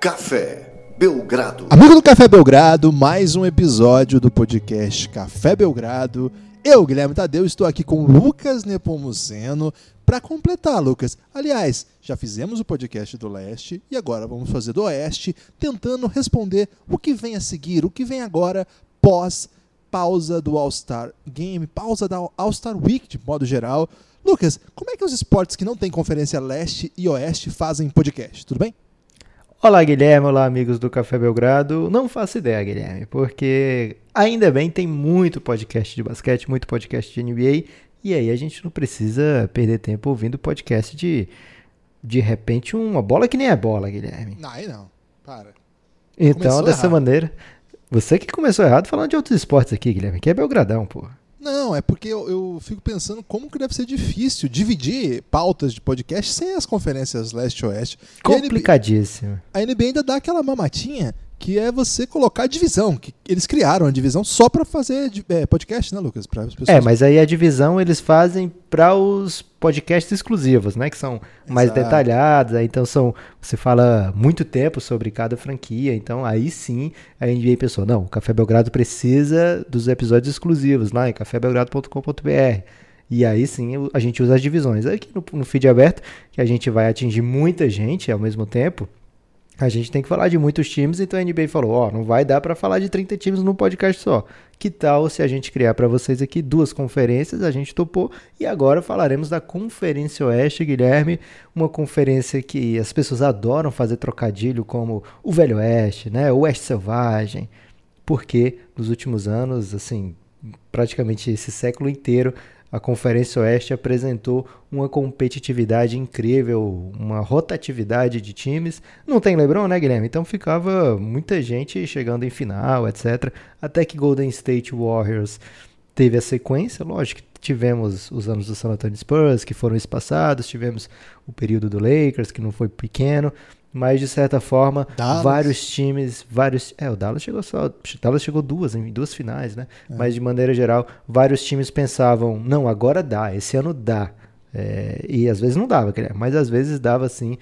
Café Belgrado. Amigo do Café Belgrado, mais um episódio do podcast Café Belgrado. Eu, Guilherme Tadeu, estou aqui com Lucas Nepomuceno para completar, Lucas. Aliás, já fizemos o podcast do Leste e agora vamos fazer do Oeste, tentando responder o que vem a seguir, o que vem agora pós pausa do All-Star Game, pausa da All-Star Week de modo geral. Lucas, como é que os esportes que não têm conferência Leste e Oeste fazem podcast? Tudo bem? Olá, Guilherme. Olá, amigos do Café Belgrado. Não faço ideia, Guilherme, porque ainda bem tem muito podcast de basquete, muito podcast de NBA, e aí a gente não precisa perder tempo ouvindo podcast de de repente uma bola que nem é bola, Guilherme. Não, aí não. Para. Então, Começou dessa errado. maneira, você que começou errado falando de outros esportes aqui, Guilherme, que é Belgradão, pô. Não, é porque eu, eu fico pensando como que deve ser difícil dividir pautas de podcast sem as conferências leste e oeste. E a NBA Complicadíssimo. A NBA ainda dá aquela mamatinha que é você colocar a divisão. Que eles criaram a divisão só pra fazer é, podcast, né, Lucas? Para as pessoas. É, mas aí a divisão eles fazem para os podcasts exclusivos, né? Que são mais Exato. detalhados. Aí então são. Você fala muito tempo sobre cada franquia. Então aí sim a NBA pensou: não, o Café Belgrado precisa dos episódios exclusivos lá em cafébelgrado.com.br. E aí sim a gente usa as divisões. Aqui no, no feed aberto, que a gente vai atingir muita gente ao mesmo tempo. A gente tem que falar de muitos times, então a NBA falou: ó, não vai dar pra falar de 30 times num podcast só. Que tal se a gente criar pra vocês aqui duas conferências? A gente topou e agora falaremos da Conferência Oeste, Guilherme, uma conferência que as pessoas adoram fazer trocadilho como o Velho Oeste, né? O Oeste Selvagem. Porque nos últimos anos, assim, praticamente esse século inteiro, a Conferência Oeste apresentou uma competitividade incrível, uma rotatividade de times. Não tem LeBron, né, Guilherme? Então ficava muita gente chegando em final, etc. Até que Golden State Warriors teve a sequência. Lógico tivemos os anos do San Antonio Spurs, que foram espaçados, tivemos o período do Lakers, que não foi pequeno. Mas de certa forma, Dallas. vários times, vários. É, o Dallas chegou só. O Dallas chegou duas, em duas finais, né? Mas de maneira geral, vários times pensavam, não, agora dá, esse ano dá. É, e às vezes não dava, mas às vezes dava sim.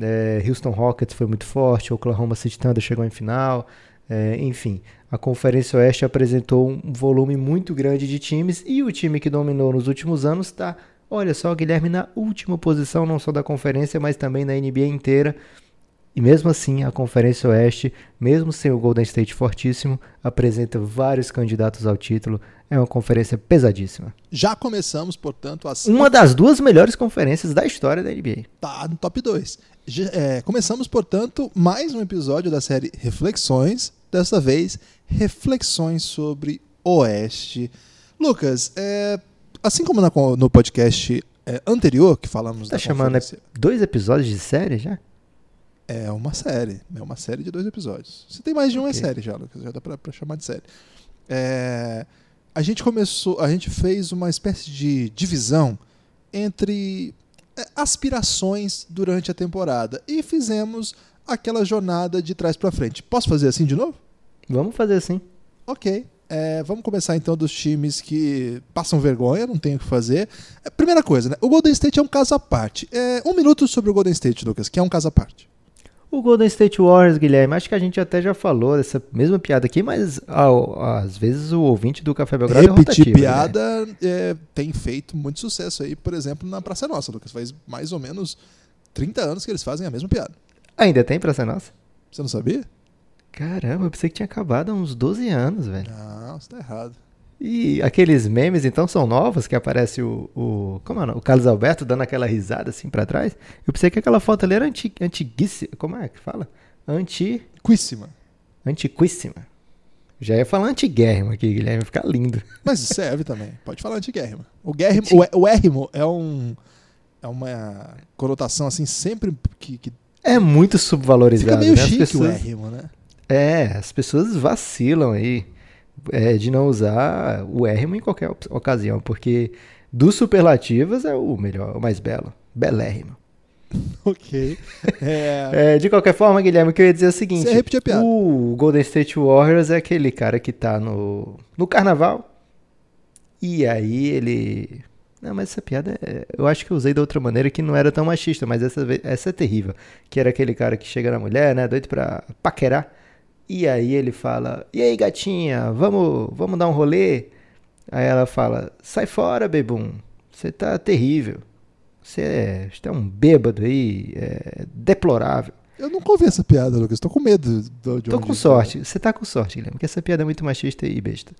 É, Houston Rockets foi muito forte, Oklahoma City Thunder chegou em final. É, enfim, a Conferência Oeste apresentou um volume muito grande de times e o time que dominou nos últimos anos está, olha só, Guilherme, na última posição, não só da conferência, mas também na NBA inteira. E mesmo assim, a Conferência Oeste, mesmo sem o Golden State fortíssimo, apresenta vários candidatos ao título. É uma conferência pesadíssima. Já começamos, portanto, as Uma das duas melhores conferências da história da NBA. tá no top 2. começamos, portanto, mais um episódio da série Reflexões. Dessa vez, reflexões sobre Oeste. Lucas, é, assim como na no podcast é, anterior que falamos Tá da chamando é, dois episódios de série já? É uma série, é uma série de dois episódios. Se tem mais de um é série já, Lucas, já dá pra, pra chamar de série. É, a gente começou, a gente fez uma espécie de divisão entre é, aspirações durante a temporada e fizemos aquela jornada de trás pra frente. Posso fazer assim de novo? Vamos fazer assim. Ok. É, vamos começar então dos times que passam vergonha, não tem o que fazer. É, primeira coisa, né? O Golden State é um caso à parte. É, um minuto sobre o Golden State, Lucas, que é um caso à parte. O Golden State Warriors, Guilherme, acho que a gente até já falou dessa mesma piada aqui, mas às vezes o ouvinte do Café Belgrado é Repetir rotativo, Guilherme. piada é, tem feito muito sucesso aí, por exemplo, na Praça Nossa, Lucas. Faz mais ou menos 30 anos que eles fazem a mesma piada. Ainda tem pra ser nossa? Você não sabia? Caramba, eu pensei que tinha acabado há uns 12 anos, velho. Não, você tá errado. E aqueles memes, então, são novos, que aparece o, o como é o o Carlos Alberto dando aquela risada assim pra trás? Eu pensei que aquela foto ali era anti, antiguíssima, como é que fala? Anti, Quíssima. antiquíssima. Já ia falar antiguérrimo aqui, Guilherme, ficar lindo. Mas serve também. Pode falar anti-guérrimo. O, guérrimo, o, é- o érrimo é um... É uma conotação assim, sempre que, que É muito subvalorizado, fica meio né? Chique o pessoas, érrimo, né? É, as pessoas vacilam aí é, de não usar o érrimo em qualquer ocasião, porque dos superlativos é o melhor, o mais belo. Belérrimo. Ok. É, É, de qualquer forma, Guilherme, o que eu ia dizer é o seguinte: Você repetiu a piada. o Golden State Warriors é aquele cara que tá no, no carnaval. E aí ele Não, mas essa piada, é- eu acho que eu usei da outra maneira que não era tão machista, mas essa, essa é terrível. Que era aquele cara que chega na mulher, né, doido pra paquerar. E aí ele fala, e aí gatinha, vamos, vamos dar um rolê? Aí ela fala, sai fora, bebum, você tá terrível. Você é, você é um bêbado aí, é deplorável. Eu nunca ouvi essa piada, Lucas. Tô com medo do- de Tô com sorte. Você tá com sorte, Guilherme, porque essa piada é muito machista e besta.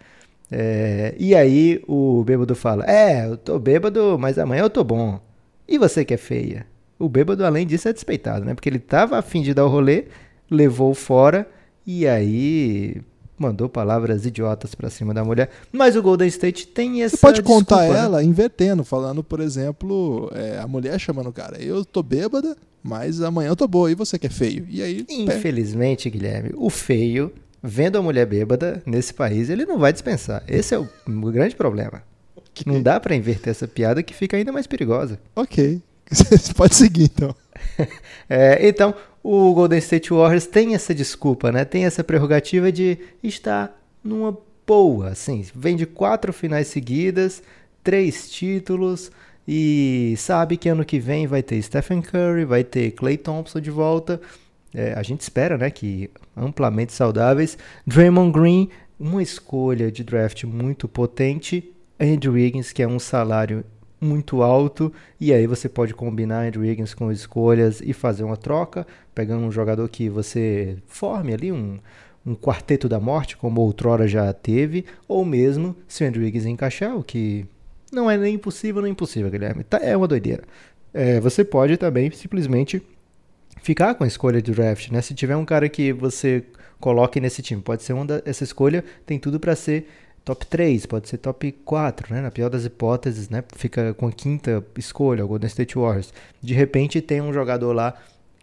É, e aí o bêbado fala: É, eu tô bêbado, mas amanhã eu tô bom. E você que é feia? O bêbado, além disso, é despeitado, né? Porque ele tava afim de dar o rolê, levou fora e aí mandou palavras idiotas pra cima da mulher. Mas o Golden State tem essa. Você pode contar desculpa, né? ela invertendo, falando, por exemplo, é, a mulher chamando o cara. Eu tô bêbada, mas amanhã eu tô boa. E você que é feio? E aí. pé. Infelizmente, Guilherme, o feio, vendo a mulher bêbada nesse país, ele não vai dispensar. Esse é o, o grande problema. Não dá pra inverter essa piada que fica ainda mais perigosa. Ok. Você pode seguir então. É, então, o Golden State Warriors tem essa desculpa, né? Tem essa prerrogativa de estar numa boa, assim. Vem de quatro finais seguidas, três títulos e sabe que ano que vem vai ter Stephen Curry, vai ter Klay Thompson de volta. É, a gente espera, né, que amplamente saudáveis. Draymond Green, uma escolha de draft muito potente. Andrew Wiggins, que é um salário muito alto, e aí você pode combinar Andrew Wiggins com escolhas e fazer uma troca, pegando um jogador que você forme ali um, um quarteto da morte, como outrora já teve, ou mesmo se o Andrew Wiggins encaixar, o que não é nem impossível nem impossível, Guilherme. Tá, é uma doideira. É, você pode também simplesmente ficar com a escolha de draft, né? Se tiver um cara que você coloque nesse time, pode ser uma da, essa escolha tem tudo para ser top 3, pode ser top 4, né? Na pior das hipóteses, né? Fica com a quinta escolha, o Golden State Warriors. De repente tem um jogador lá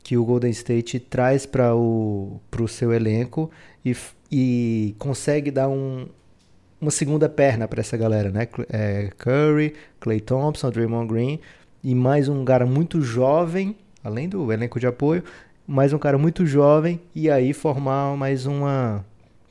que o Golden State traz para o pro seu elenco e, e consegue dar um, uma segunda perna para essa galera, né? É, Curry, Clay Thompson, Draymond Green e mais um cara muito jovem, além do elenco de apoio, mais um cara muito jovem e aí formar mais uma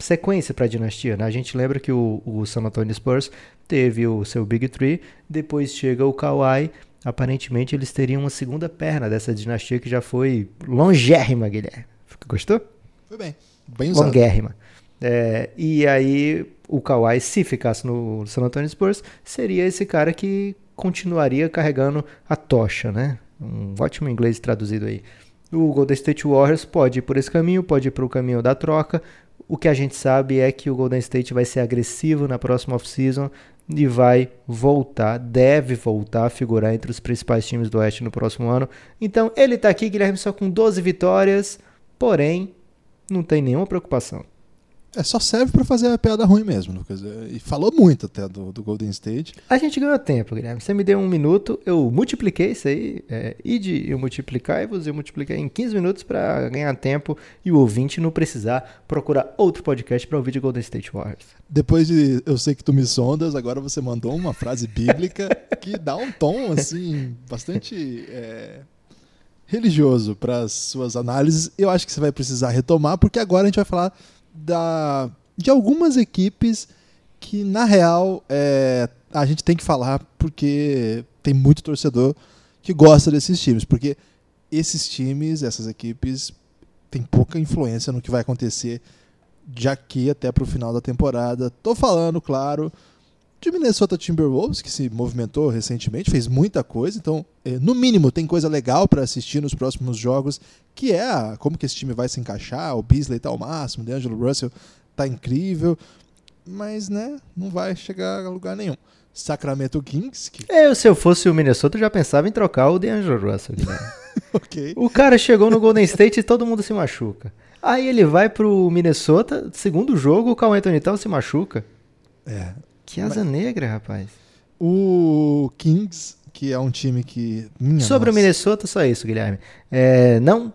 sequência para a dinastia, né? A gente lembra que o, o San Antonio Spurs teve o seu Big Three, depois chega o Kawhi, aparentemente eles teriam uma segunda perna dessa dinastia que já foi longérrima, Guilherme. Gostou? Foi bem. Bem usado. Longuérrima. É, e aí o Kawhi, se ficasse no San Antonio Spurs, seria esse cara que continuaria carregando a tocha, né? Um ótimo inglês traduzido aí. O Golden State Warriors pode ir por esse caminho, pode ir para o caminho da troca. O que a gente sabe é que o Golden State vai ser agressivo na próxima off-season e vai voltar, deve voltar a figurar entre os principais times do Oeste no próximo ano. Então ele tá aqui, Guilherme, só com 12 vitórias, porém não tem nenhuma preocupação. É, só serve pra fazer a piada ruim mesmo, Lucas. É, E falou muito até do, do Golden State. A gente ganhou tempo, Guilherme. Você me deu um minuto, eu multipliquei isso aí. É, e de eu multiplicar e você multipliquei em 15 minutos para ganhar tempo e o ouvinte não precisar procurar outro podcast para ouvir de Golden State Warriors. Depois de Eu Sei Que Tu Me Sondas, agora você mandou uma frase bíblica que dá um tom, assim, bastante é, religioso para as suas análises. Eu acho que você vai precisar retomar, porque agora a gente vai falar da, de algumas equipes que, na real, é, a gente tem que falar porque tem muito torcedor que gosta desses times. Porque esses times, essas equipes, têm pouca influência no que vai acontecer de aqui até para o final da temporada. Tô falando, claro, de Minnesota Timberwolves, que se movimentou recentemente, fez muita coisa, então, eh, no mínimo, tem coisa legal para assistir nos próximos jogos, que é a- como que esse time vai se encaixar, o Beasley tá ao máximo, o D'Angelo Russell tá incrível, mas, né, não vai chegar a lugar nenhum. Sacramento Kings, que, Eu, se eu fosse o Minnesota, eu já pensava em trocar o DeAngelo Russell. Ok, o cara chegou no Golden State e todo mundo se machuca. Aí ele vai pro Minnesota, segundo jogo, o Carl Anthony Towns se machuca. é. Que asa negra, rapaz. O Kings, que é um time que... minha Sobre o nossa. Minnesota, só isso, Guilherme. É, não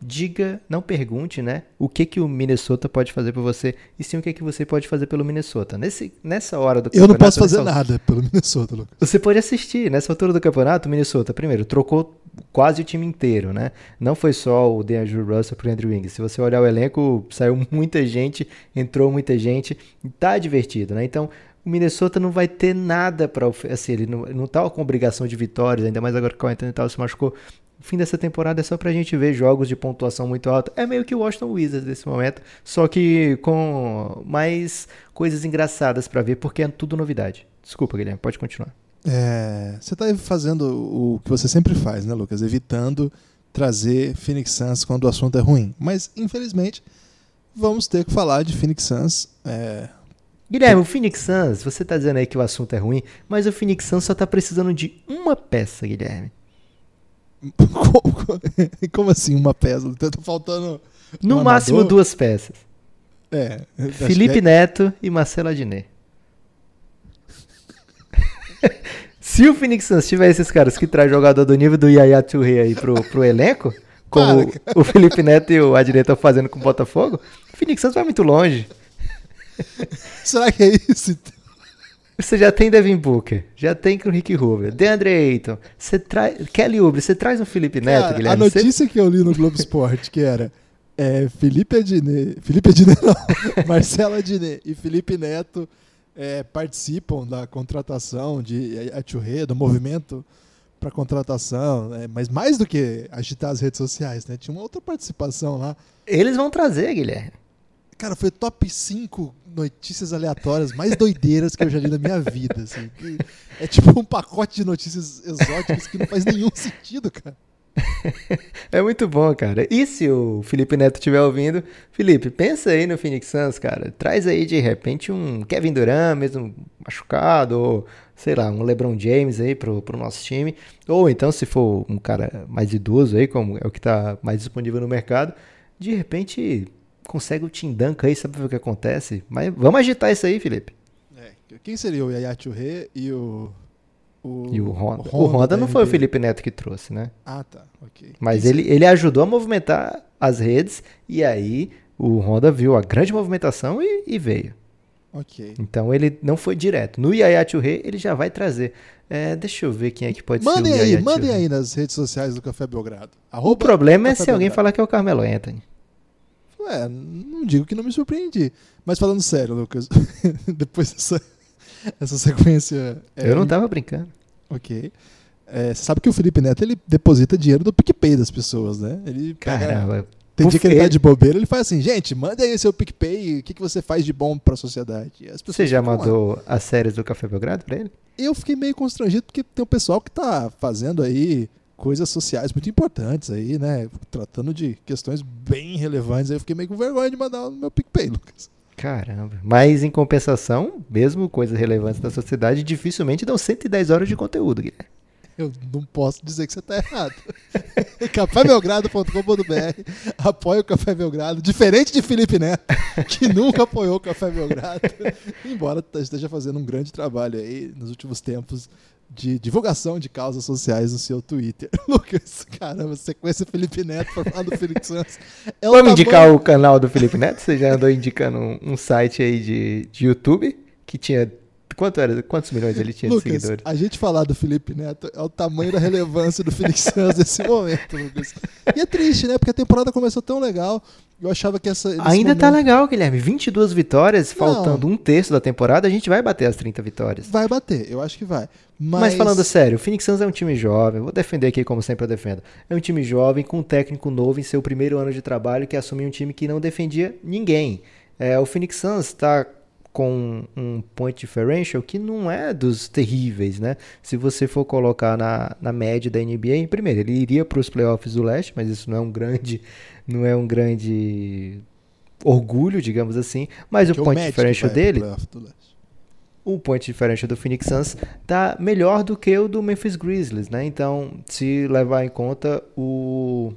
diga, não pergunte, né? O que, que o Minnesota pode fazer por você e sim o que, que você pode fazer pelo Minnesota. Nesse, nessa hora do Eu não campeonato, posso fazer nessa- nada pelo Minnesota, Lucas. Você pode assistir. Nessa altura do campeonato, o Minnesota, primeiro, trocou quase o time inteiro, né? Não foi só o DeAndre Russell pro Andrew Wiggins. Se você olhar o elenco, saiu muita gente, entrou muita gente. Tá divertido, né? Então, o Minnesota não vai ter nada para assim, ele não, não tá com obrigação de vitórias, ainda mais agora que o Anthony se machucou. O fim dessa temporada é só pra gente ver jogos de pontuação muito alta. É meio que o Washington Wizards nesse momento, só que com mais coisas engraçadas para ver, porque é tudo novidade. Desculpa, Guilherme, pode continuar. É, você está fazendo o que você sempre faz, né, Lucas? Evitando trazer Phoenix Suns quando o assunto é ruim. Mas, infelizmente, vamos ter que falar de Phoenix Suns. É... Guilherme, o Phoenix Suns, você está dizendo aí que o assunto é ruim, mas o Phoenix Suns só está precisando de uma peça, Guilherme. Como assim uma peça? Tá faltando. No um máximo amador? duas peças. É. Felipe é... Neto e Marcelo Adnet. Se o Phoenix Suns tiver esses caras que traz jogador do nível do Yaya Touré aí pro, pro elenco, como o Felipe Neto e o Adnet estão fazendo com o Botafogo, o Phoenix Suns vai muito longe. Será que é isso? Você já tem Devin Booker, já tem com o Rick Rubio, DeAndre Ayton, você traz Kelly Oubre, você traz um Felipe Neto, Cara, Guilherme. A notícia você... que eu li no Globo Esporte, que era é, Felipe Adnet, Felipe Adnet não, Marcelo Adnet e Felipe Neto é, participam da contratação de Aturre, do movimento para contratação, né? mas mais do que agitar as redes sociais, né? Tinha uma outra participação lá. Eles vão trazer, Guilherme. Cara, foi top 5 notícias aleatórias mais doideiras que eu já li na minha vida. Assim. É tipo um pacote de notícias exóticas que não faz nenhum sentido, cara. é muito bom, cara. E se o Felipe Neto estiver ouvindo, Felipe, pensa aí no Phoenix Suns, cara. Traz aí de repente um Kevin Durant, mesmo machucado, ou sei lá, um LeBron James aí pro, pro nosso time. Ou então, se for um cara mais idoso aí, como é o que tá mais disponível no mercado, de repente consegue o Tim Duncan aí, sabe o que acontece? Mas vamos agitar isso aí, Felipe. É, quem seria o Yaya Touré e o o, e o Honda. O Honda, o Honda não foi o Felipe Neto que trouxe, né? Ah, tá. Ok. Mas ele, ele ajudou a movimentar as redes e aí o Honda viu a grande movimentação e, e veio. Ok. Então ele não foi direto. No Yaya Churre ele já vai trazer. É, deixa eu ver quem é que pode mandem ser o aí, Mandem aí nas redes sociais do Café Belgrado. Arroba o problema é se alguém falar que é o Carmelo Anthony. Ué, não digo que não me surpreendi. Mas falando sério, Lucas, depois dessa essa sequência. É, eu não tava brincando. Ok. É, você sabe que o Felipe Neto ele deposita dinheiro do PicPay das pessoas, né? Ele Caramba. Tem dia que ele tá de bobeira, ele faz assim, gente, manda aí seu PicPay, o que, que você faz de bom pra sociedade? Você já mandou as séries do Café Belgrado pra ele? Eu fiquei meio constrangido porque tem um pessoal que tá fazendo aí coisas sociais muito importantes aí, né? Tratando de questões bem relevantes. Aí eu fiquei meio com vergonha de mandar no meu PicPay, Lucas. Caramba. Mas em compensação, mesmo coisas relevantes da sociedade, dificilmente dão 110 horas de conteúdo, Guilherme. Eu não posso dizer que você está errado. cafébelgrado.com.br apoia o Café Belgrado, diferente de Felipe Neto, que nunca apoiou o Café Belgrado, embora esteja fazendo um grande trabalho aí nos últimos tempos de divulgação de causas sociais no seu Twitter. Lucas, caramba, sequência Felipe Neto para falar do Felipe Santos. É Vamos indicar o canal do Felipe Neto? Você já andou indicando um, um site aí de, de YouTube que tinha Quanto era, quantos milhões ele tinha Lucas, de seguidores? A gente falar do Felipe Neto é o tamanho da relevância do Felix Santos nesse momento, Lucas. E é triste, né? Porque a temporada começou tão legal. Eu achava que essa. Ainda tá momento... tá legal, Guilherme. 22 vitórias, Não. faltando um terço da temporada, a gente vai bater as 30 vitórias. Vai bater, eu acho que vai. Mas... Mas falando sério, o Phoenix Suns é um time jovem, vou defender aqui como sempre eu defendo. É um time jovem, com um técnico novo em seu primeiro ano de trabalho, que assumiu um time que não defendia ninguém. É, o Phoenix Suns está com um point differential que não é dos terríveis, né? Se você for colocar na, na média da NBA, primeiro, ele iria para os playoffs do leste, mas isso não é um grande, não é um grande orgulho, digamos assim, mas que o point differential dele o point differential do Phoenix Suns tá melhor do que o do Memphis Grizzlies, né? Então, se levar em conta o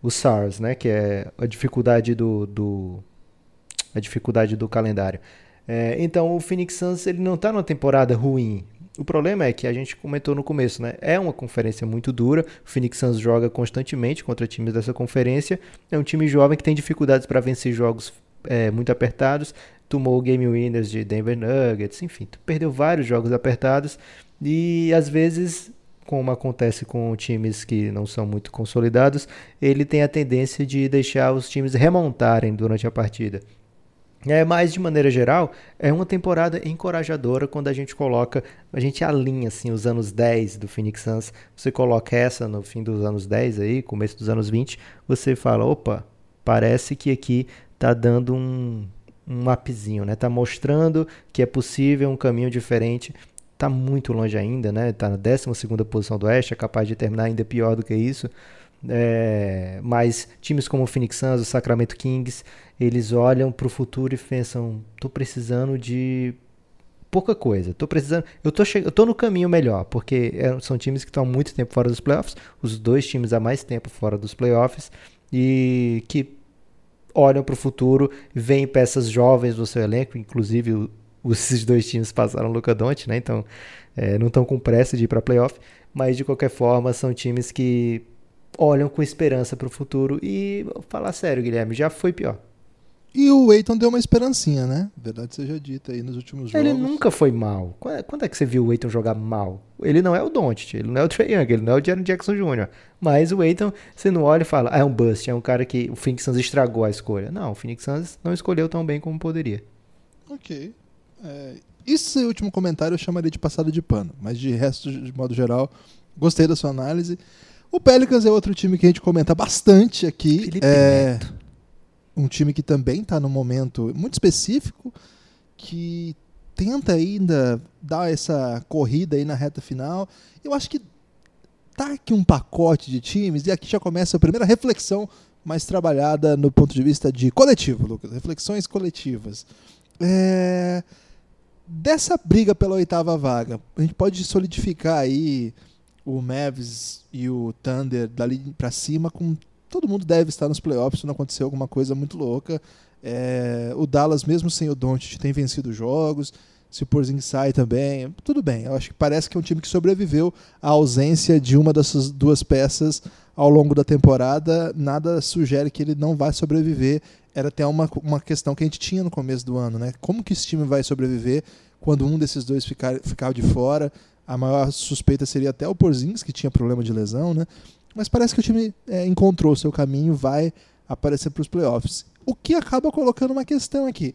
o SARS, né, que é a dificuldade do, do a dificuldade do calendário. É, então o Phoenix Suns ele não está numa temporada ruim. O problema é que a gente comentou no começo, né? É uma conferência muito dura. O Phoenix Suns joga constantemente contra times dessa conferência. É um time jovem que tem dificuldades para vencer jogos é, muito apertados. Tomou game winners de Denver Nuggets, enfim, perdeu vários jogos apertados e às vezes como acontece com times que não são muito consolidados, ele tem a tendência de deixar os times remontarem durante a partida. É, mas de maneira geral, é uma temporada encorajadora quando a gente coloca, a gente alinha assim os anos 10 do Phoenix Suns, você coloca essa no fim dos anos 10 aí, começo dos anos 20, você fala, opa, parece que aqui tá dando um um mapzinho, né? Tá mostrando que é possível um caminho diferente. Tá muito longe ainda, né? Tá na 12 posição do Oeste, é capaz de terminar ainda pior do que isso. É, mas times como o Phoenix Suns, o Sacramento Kings, eles olham para o futuro e pensam: tô precisando de pouca coisa. Tô precisando, eu tô eu tô no caminho melhor, porque é, são times que estão muito tempo fora dos playoffs, os dois times há mais tempo fora dos playoffs e que olham para o futuro, veem peças jovens no seu elenco, inclusive esses dois times passaram o Luca Doncic, né? Então, é, não estão com pressa de ir para playoff, mas de qualquer forma são times que olham com esperança para o futuro e, falar sério, Guilherme, já foi pior. E o Eiton deu uma esperancinha, né? Verdade seja dita aí nos últimos jogos. Ele nunca foi mal. Quando é que você viu o Eiton jogar mal? Ele não é o Doncic, ele não é o Trae Young, ele não é o Jaren Jackson Jr. Mas o Eiton, você não olha e fala, ah, é um bust, é um cara que o Phoenix Suns estragou a escolha. Não, o Phoenix Suns não escolheu tão bem como poderia. Ok. É, esse último comentário eu chamaria de passada de pano, mas de resto, de modo geral, gostei da sua análise. O Pelicans é outro time que a gente comenta bastante aqui. Felipe é Neto. um time que também está num momento muito específico, que tenta ainda dar essa corrida aí na reta final. Eu acho que tá aqui um pacote de times, e aqui já começa a primeira reflexão mais trabalhada no ponto de vista de coletivo, Lucas. Reflexões coletivas. É, Dessa briga pela oitava vaga, a gente pode solidificar aí o Mavs e o Thunder dali pra cima com todo mundo deve estar nos playoffs se não acontecer alguma coisa muito louca. É, o Dallas, mesmo sem o Doncic, tem vencido jogos. Se o Porzingis sai também, tudo bem. Eu acho que parece que é um time que sobreviveu à ausência de uma dessas duas peças ao longo da temporada. Nada sugere que ele não vai sobreviver. Era até uma, uma questão que a gente tinha no começo do ano, né? Como que esse time vai sobreviver quando um desses dois ficar, ficar de fora? A maior suspeita seria até o Porzingis, que tinha problema de lesão, né? Mas parece que o time é, encontrou seu caminho, vai aparecer para os playoffs. O que acaba colocando uma questão aqui.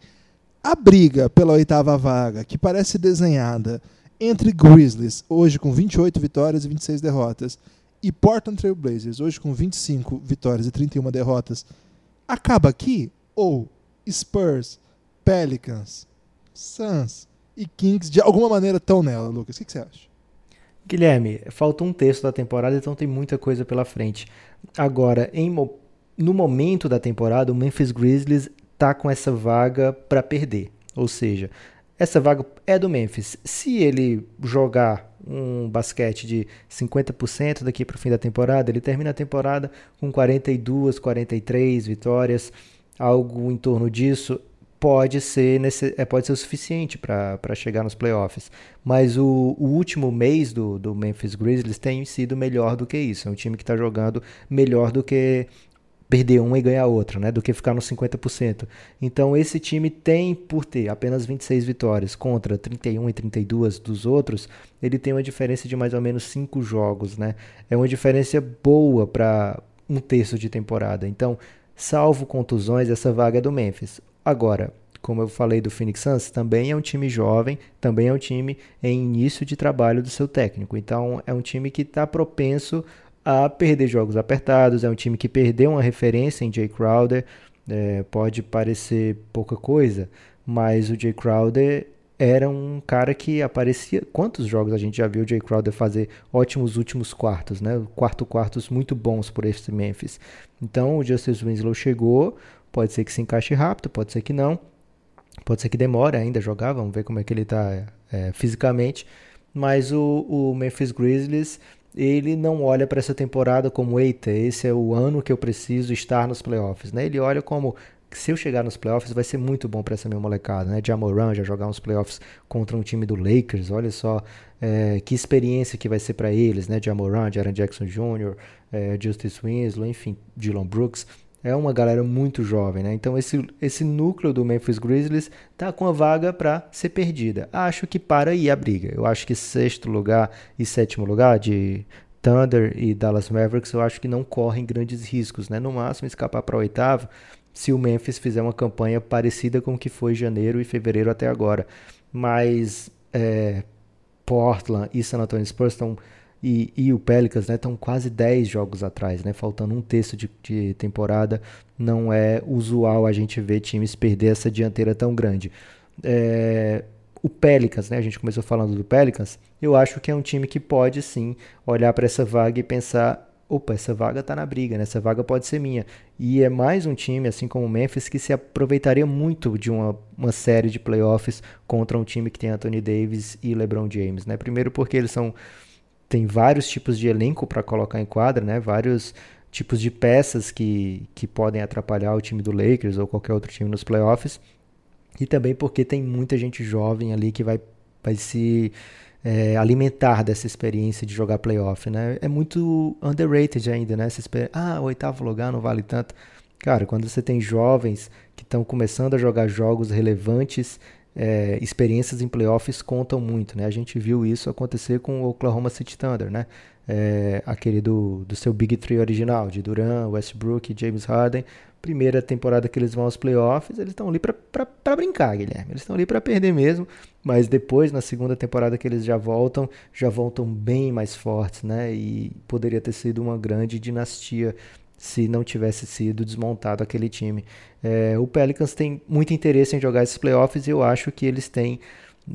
A briga pela oitava vaga, que parece desenhada entre Grizzlies, hoje com 28 vitórias e 26 derrotas, e Portland Trail Blazers, hoje com 25 vitórias e 31 derrotas, acaba aqui? Ou Spurs, Pelicans, Suns e Kings de alguma maneira estão nela, Lucas? O que, que você acha? Guilherme, falta um terço da temporada, então tem muita coisa pela frente. Agora, em no momento da temporada, o Memphis Grizzlies tá com essa vaga para perder. Ou seja, essa vaga é do Memphis. Se ele jogar um basquete de 50% daqui para o fim da temporada, ele termina a temporada com 42, 43 vitórias, algo em torno disso. Pode ser, nesse, é, pode ser o suficiente para chegar nos playoffs. Mas o, o último mês do, do Memphis Grizzlies tem sido melhor do que isso. É um time que está jogando melhor do que perder uma e ganhar outra, né? Do que ficar nos 50%. Então esse time tem, por ter apenas 26 vitórias contra 31 e 32 dos outros, ele tem uma diferença de mais ou menos 5 jogos, né? É uma diferença boa para um terço de temporada. Então, salvo contusões, essa vaga é do Memphis. Agora, como eu falei do Phoenix Suns, também é um time jovem, também é um time em início de trabalho do seu técnico. Então, é um time que está propenso a perder jogos apertados. É um time que perdeu uma referência em Jay Crowder. É, pode parecer pouca coisa, mas o Jay Crowder era um cara que aparecia. Quantos jogos a gente já viu o Jay Crowder fazer ótimos últimos quartos, né? Quarto quartos muito bons por esse Memphis. Então o Justice Winslow chegou. Pode ser que se encaixe rápido, pode ser que não. Pode ser que demore ainda jogar, vamos ver como é que ele está é, fisicamente. Mas o, o Memphis Grizzlies ele não olha para essa temporada como, eita, esse é o ano que eu preciso estar nos playoffs, né? Ele olha como, se eu chegar nos playoffs vai ser muito bom para essa minha molecada, né? Jamoran já jogar uns playoffs contra um time do Lakers, olha só é, que experiência que vai ser para eles, né? Jamoran, Jaren Jackson Jr., é, Justice Winslow, enfim, Dylan Brooks. É uma galera muito jovem, né? Então esse, esse núcleo do Memphis Grizzlies tá com a vaga para ser perdida. Acho que para aí a briga. Eu acho que sexto lugar e sétimo lugar de Thunder e Dallas Mavericks, eu acho que não correm grandes riscos, né? No máximo escapar para oitavo. se o Memphis fizer uma campanha parecida com o que foi janeiro e fevereiro até agora. Mas é, Portland e San Antonio Spurs estão e, e, o Pelicans estão né, quase 10 jogos atrás, né, faltando um terço de, de, temporada. Não é usual a gente ver times perder essa dianteira tão grande. É, o Pelicans, né, a gente começou falando do Pelicans, eu acho que é um time que pode sim olhar para essa vaga e pensar: opa, essa vaga está na briga, né? essa vaga pode ser minha. E é mais um time, assim como o Memphis, que se aproveitaria muito de uma, uma série de playoffs contra um time que tem Anthony Davis e LeBron James. Né? Primeiro porque eles são tem vários tipos de elenco para colocar em quadra, né? Vários tipos de peças que, que podem atrapalhar o time do Lakers ou qualquer outro time nos playoffs. E também porque tem muita gente jovem ali que vai, vai se é, alimentar dessa experiência de jogar playoff, né? É muito underrated ainda, né? Essa ah, o oitavo lugar não vale tanto. Cara, quando você tem jovens que estão começando a jogar jogos relevantes é, experiências em playoffs contam muito, né? A gente viu isso acontecer com o Oklahoma City Thunder, né? É, aquele do, do seu Big Three original, de Durant, Westbrook e James Harden. Primeira temporada que eles vão aos playoffs, eles estão ali para brincar, Guilherme. Eles estão ali para perder mesmo, mas depois, na segunda temporada que eles já voltam, já voltam bem mais fortes, né? E poderia ter sido uma grande dinastia se não tivesse sido desmontado aquele time. É, o Pelicans tem muito interesse em jogar esses playoffs e eu acho que eles têm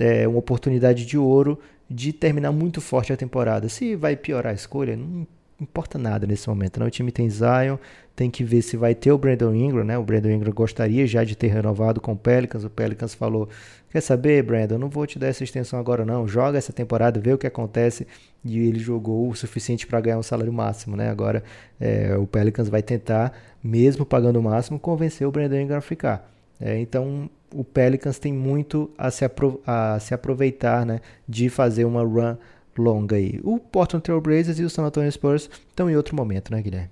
é, uma oportunidade de ouro de terminar muito forte a temporada. Se vai piorar a escolha, não importa nada nesse momento. Não? O time tem Zion, tem que ver se vai ter o Brandon Ingram, né? O Brandon Ingram gostaria já de ter renovado com o Pelicans. O Pelicans falou: Quer saber, Brandon? Não vou te dar essa extensão agora, não. Joga essa temporada, vê o que acontece. E ele jogou o suficiente para ganhar um salário máximo, né? Agora é, o Pelicans vai tentar, mesmo pagando o máximo, convencer o Brandon Ingram a ficar. É, então o Pelicans tem muito a se, a se aproveitar né, de fazer uma run longa aí. O Portland Trail Blazers e o San Antonio Spurs estão em outro momento, né, Guilherme?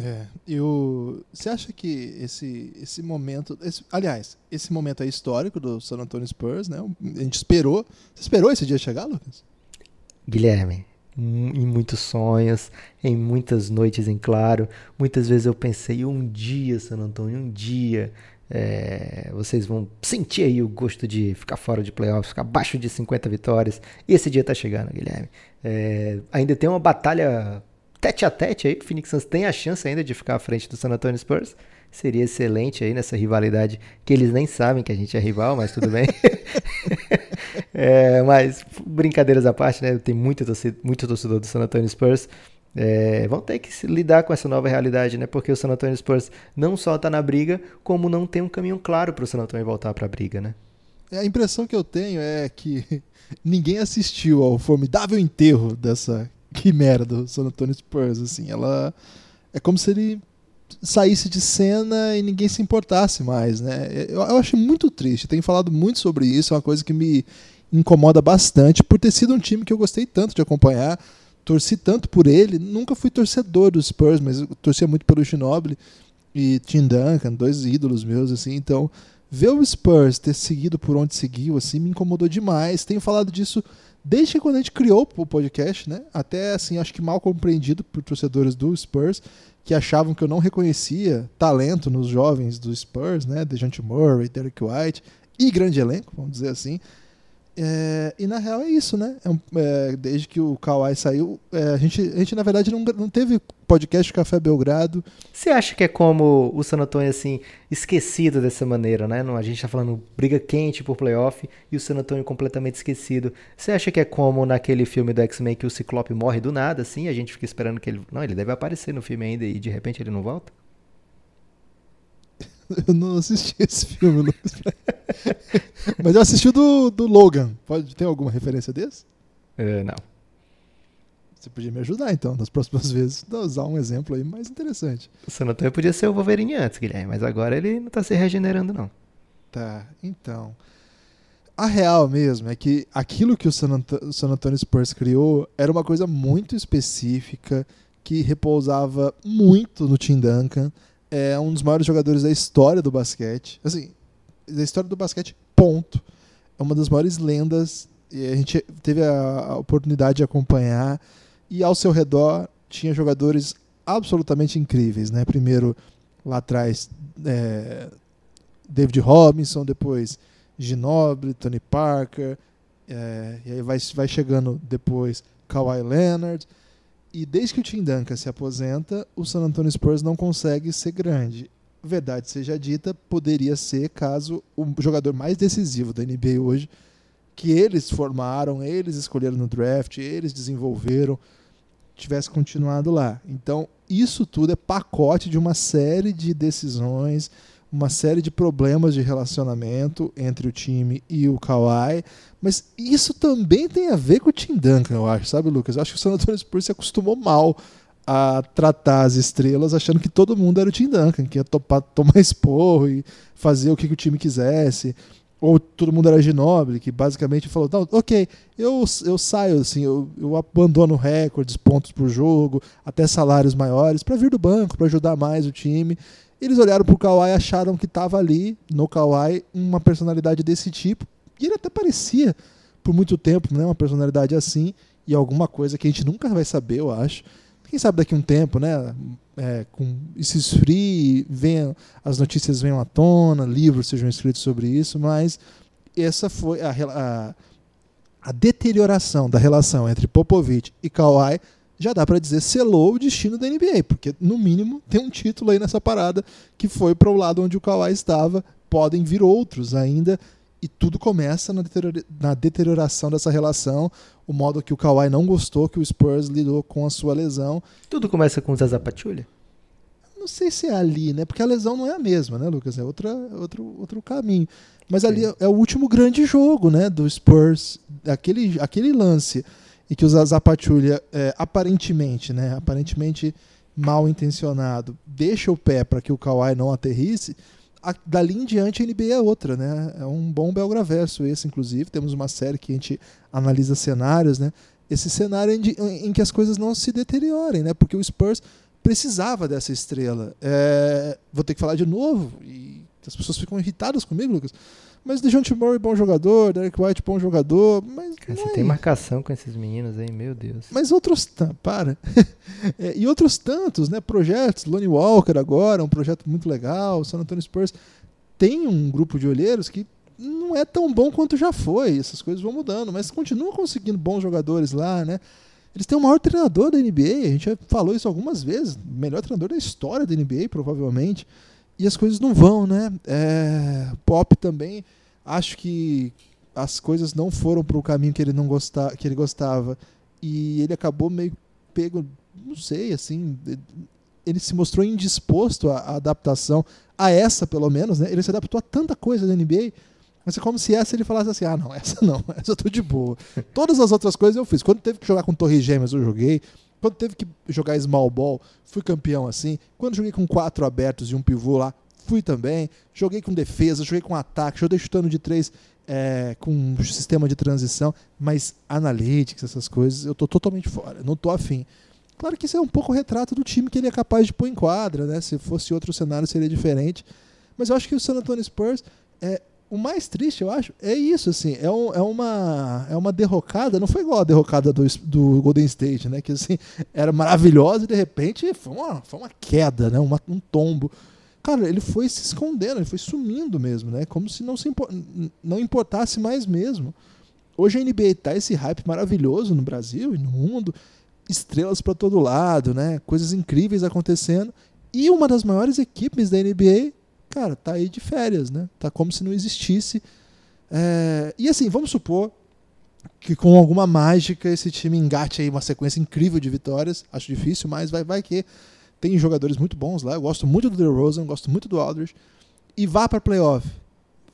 É, eu, você acha que esse, esse momento, esse, aliás, esse momento é histórico do San Antonio Spurs, né? A gente esperou, você esperou esse dia chegar, Lucas? Guilherme, em muitos sonhos, em muitas noites em claro, muitas vezes eu pensei um dia, San Antonio, um dia é, vocês vão sentir aí o gosto de ficar fora de playoffs, ficar abaixo de 50 vitórias. E esse dia está chegando, Guilherme. É, ainda tem uma batalha tete a tete aí. O Phoenix Suns tem a chance ainda de ficar à frente do San Antonio Spurs. Seria excelente aí nessa rivalidade que eles nem sabem que a gente é rival, mas tudo bem. é, mas brincadeiras à parte, né? Tem muito torcedor, muito torcedor do San Antonio Spurs é, vão ter que lidar com essa nova realidade, né? Porque o San Antonio Spurs não só está na briga, como não tem um caminho claro para o San Antonio voltar para a briga, né? É, a impressão que eu tenho é que ninguém assistiu ao formidável enterro dessa quimera do San Antonio Spurs, assim, ela é como se ele saísse de cena e ninguém se importasse mais, né? Eu, eu acho muito triste, tenho falado muito sobre isso, é uma coisa que me incomoda bastante por ter sido um time que eu gostei tanto de acompanhar torci tanto por ele. Nunca fui torcedor dos Spurs, mas torcia muito pelo Ginobili e Tim Duncan, dois ídolos meus, assim. Então, ver o Spurs ter seguido por onde seguiu, assim, me incomodou demais. Tenho falado disso desde quando a gente criou o podcast, né? Até, assim, acho que mal compreendido por torcedores do Spurs, que achavam que eu não reconhecia talento nos jovens do Spurs, né? Dejante Murray, Derek White e grande elenco, vamos dizer assim. É, e na real é isso, né? É um, é, desde que o Kawhi saiu, é, a, gente, a gente na verdade não, não teve podcast Café Belgrado. Você acha que é como o San Antonio, assim, esquecido dessa maneira, né? A gente tá falando briga quente por playoff e o San Antonio completamente esquecido. Você acha que é como naquele filme do X-Men que o Ciclope morre do nada, assim? A gente fica esperando que ele. Não, ele deve aparecer no filme ainda e de repente ele não volta? Eu não assisti esse filme, Lucas. Mas eu assisti o do, do Logan. Pode ter alguma referência desse? Uh, não. Você podia me ajudar, então, nas próximas vezes, usar um exemplo aí mais interessante. O San Antonio podia ser o Wolverine antes, Guilherme, mas agora ele não tá se regenerando, não. Tá, então. A real mesmo é que aquilo que o San, Anto San Antonio Spurs criou era uma coisa muito específica que repousava muito no Tim Duncan é um dos maiores jogadores da história do basquete. Assim, da história do basquete, ponto. É uma das maiores lendas. E a gente teve a, oportunidade de acompanhar. E ao seu redor tinha jogadores absolutamente incríveis, né? Primeiro, lá atrás é, David Robinson, depois Ginobili, Tony Parker, é, e aí vai, vai chegando depois Kawhi Leonard. E desde que o Tim Duncan se aposenta, o San Antonio Spurs não consegue ser grande. Verdade seja dita, poderia ser caso o jogador mais decisivo da NBA hoje, que eles formaram, eles escolheram no draft, eles desenvolveram, tivesse continuado lá. Então, isso tudo é pacote de uma série de decisões, uma série de problemas de relacionamento entre o time e o Kawhi, mas isso também tem a ver com o Tim Duncan, eu acho, sabe, Lucas? Eu acho que o San Antonio Spurs se acostumou mal a tratar as estrelas achando que todo mundo era o Tim Duncan, que ia topar, tomar esporro e fazer o que, que o time quisesse ou todo mundo era Ginoble, que basicamente falou, não, ok, eu, eu saio, assim, eu, eu abandono recordes, pontos por jogo, até salários maiores, para vir do banco, para ajudar mais o time. Eles olharam pro Kawhi e acharam que estava ali, no Kawhi, uma personalidade desse tipo, e ele até parecia, por muito tempo, né, uma personalidade assim, e alguma coisa que a gente nunca vai saber, eu acho, quem sabe daqui a um tempo, né? É, com, se esfrie, venha, as notícias venham à tona, livros sejam escritos sobre isso, mas essa foi a, a, a deterioração da relação entre Popovich e Kawhi já dá para dizer selou o destino da NBA, porque no mínimo tem um título aí nessa parada que foi para o lado onde o Kawhi estava, podem vir outros ainda e tudo começa na, deteriora na deterioração dessa relação, o modo que o Kawhi não gostou que o Spurs lidou com a sua lesão. Tudo começa com o Zaza Pachulia? Não sei se é ali, né? Porque a lesão não é a mesma, né, Lucas? É outra, outro, outro caminho. Mas Sim. ali é, é, o último grande jogo, né, do Spurs, aquele, aquele lance e que o Zaza Pachulia, é, aparentemente, né, aparentemente mal intencionado, deixa o pé para que o Kawhi não aterrisse a, dali em diante a NBA é outra, né? É um bom Belgraverso esse, inclusive. Temos uma série que a gente analisa cenários, né? Esse cenário em, em, que as coisas não se deteriorem, né? Porque o Spurs precisava dessa estrela. É, vou ter que falar de novo, e as pessoas ficam irritadas comigo, Lucas. Mas DeJounte Murray, bom jogador, Derek White, bom jogador, mas... Cara, você é tem marcação com esses meninos aí, meu Deus. Mas outros... Para. é, e outros tantos, né? Projetos, Lonnie Walker agora, um projeto muito legal, San Antonio Spurs tem um grupo de olheiros que não é tão bom quanto já foi, essas coisas vão mudando, mas continuam conseguindo bons jogadores lá, né? Eles têm o maior treinador da NBA, a gente já falou isso algumas vezes, melhor treinador da história da NBA, provavelmente e as coisas não vão, né? É, pop também, acho que as coisas não foram para o caminho que ele não gostava, que ele gostava e ele acabou meio pego, não sei, assim, ele se mostrou indisposto à, adaptação a essa, pelo menos, né? Ele se adaptou a tanta coisa da NBA, mas é como se essa ele falasse assim: ah, não, essa não, essa eu tô de boa. Todas as outras coisas eu fiz. Quando teve que jogar com Torre Gêmeas, eu joguei. Quando teve que jogar small ball, fui campeão assim. Quando joguei com quatro abertos e um pivô lá, fui também. Joguei com defesa, joguei com ataque, joguei chutando de três é, com um sistema de transição, mas analytics, essas coisas, eu tô totalmente fora, não tô afim. Claro que isso é um pouco o retrato do time que ele é capaz de pôr em quadra, né? Se fosse outro cenário seria diferente. Mas eu acho que o San Antonio Spurs é, o mais triste, eu acho, é isso, assim, é, um, é, uma, é uma derrocada, não foi igual a derrocada do, do Golden State, né, que assim, era maravilhosa e de repente foi uma, foi uma queda, né, uma, um tombo. Cara, ele foi se escondendo, ele foi sumindo mesmo, né, como se não, se não importasse mais mesmo. Hoje a NBA tá esse hype maravilhoso no Brasil e no mundo, estrelas para todo lado, né, coisas incríveis acontecendo, e uma das maiores equipes da NBA cara, tá aí de férias, né? Tá como se não existisse. É... E assim, vamos supor que com alguma mágica esse time engate aí uma sequência incrível de vitórias. Acho difícil, mas vai, vai que tem jogadores muito bons lá. Eu gosto muito do DeRozan, gosto muito do Aldridge. E vá para playoff.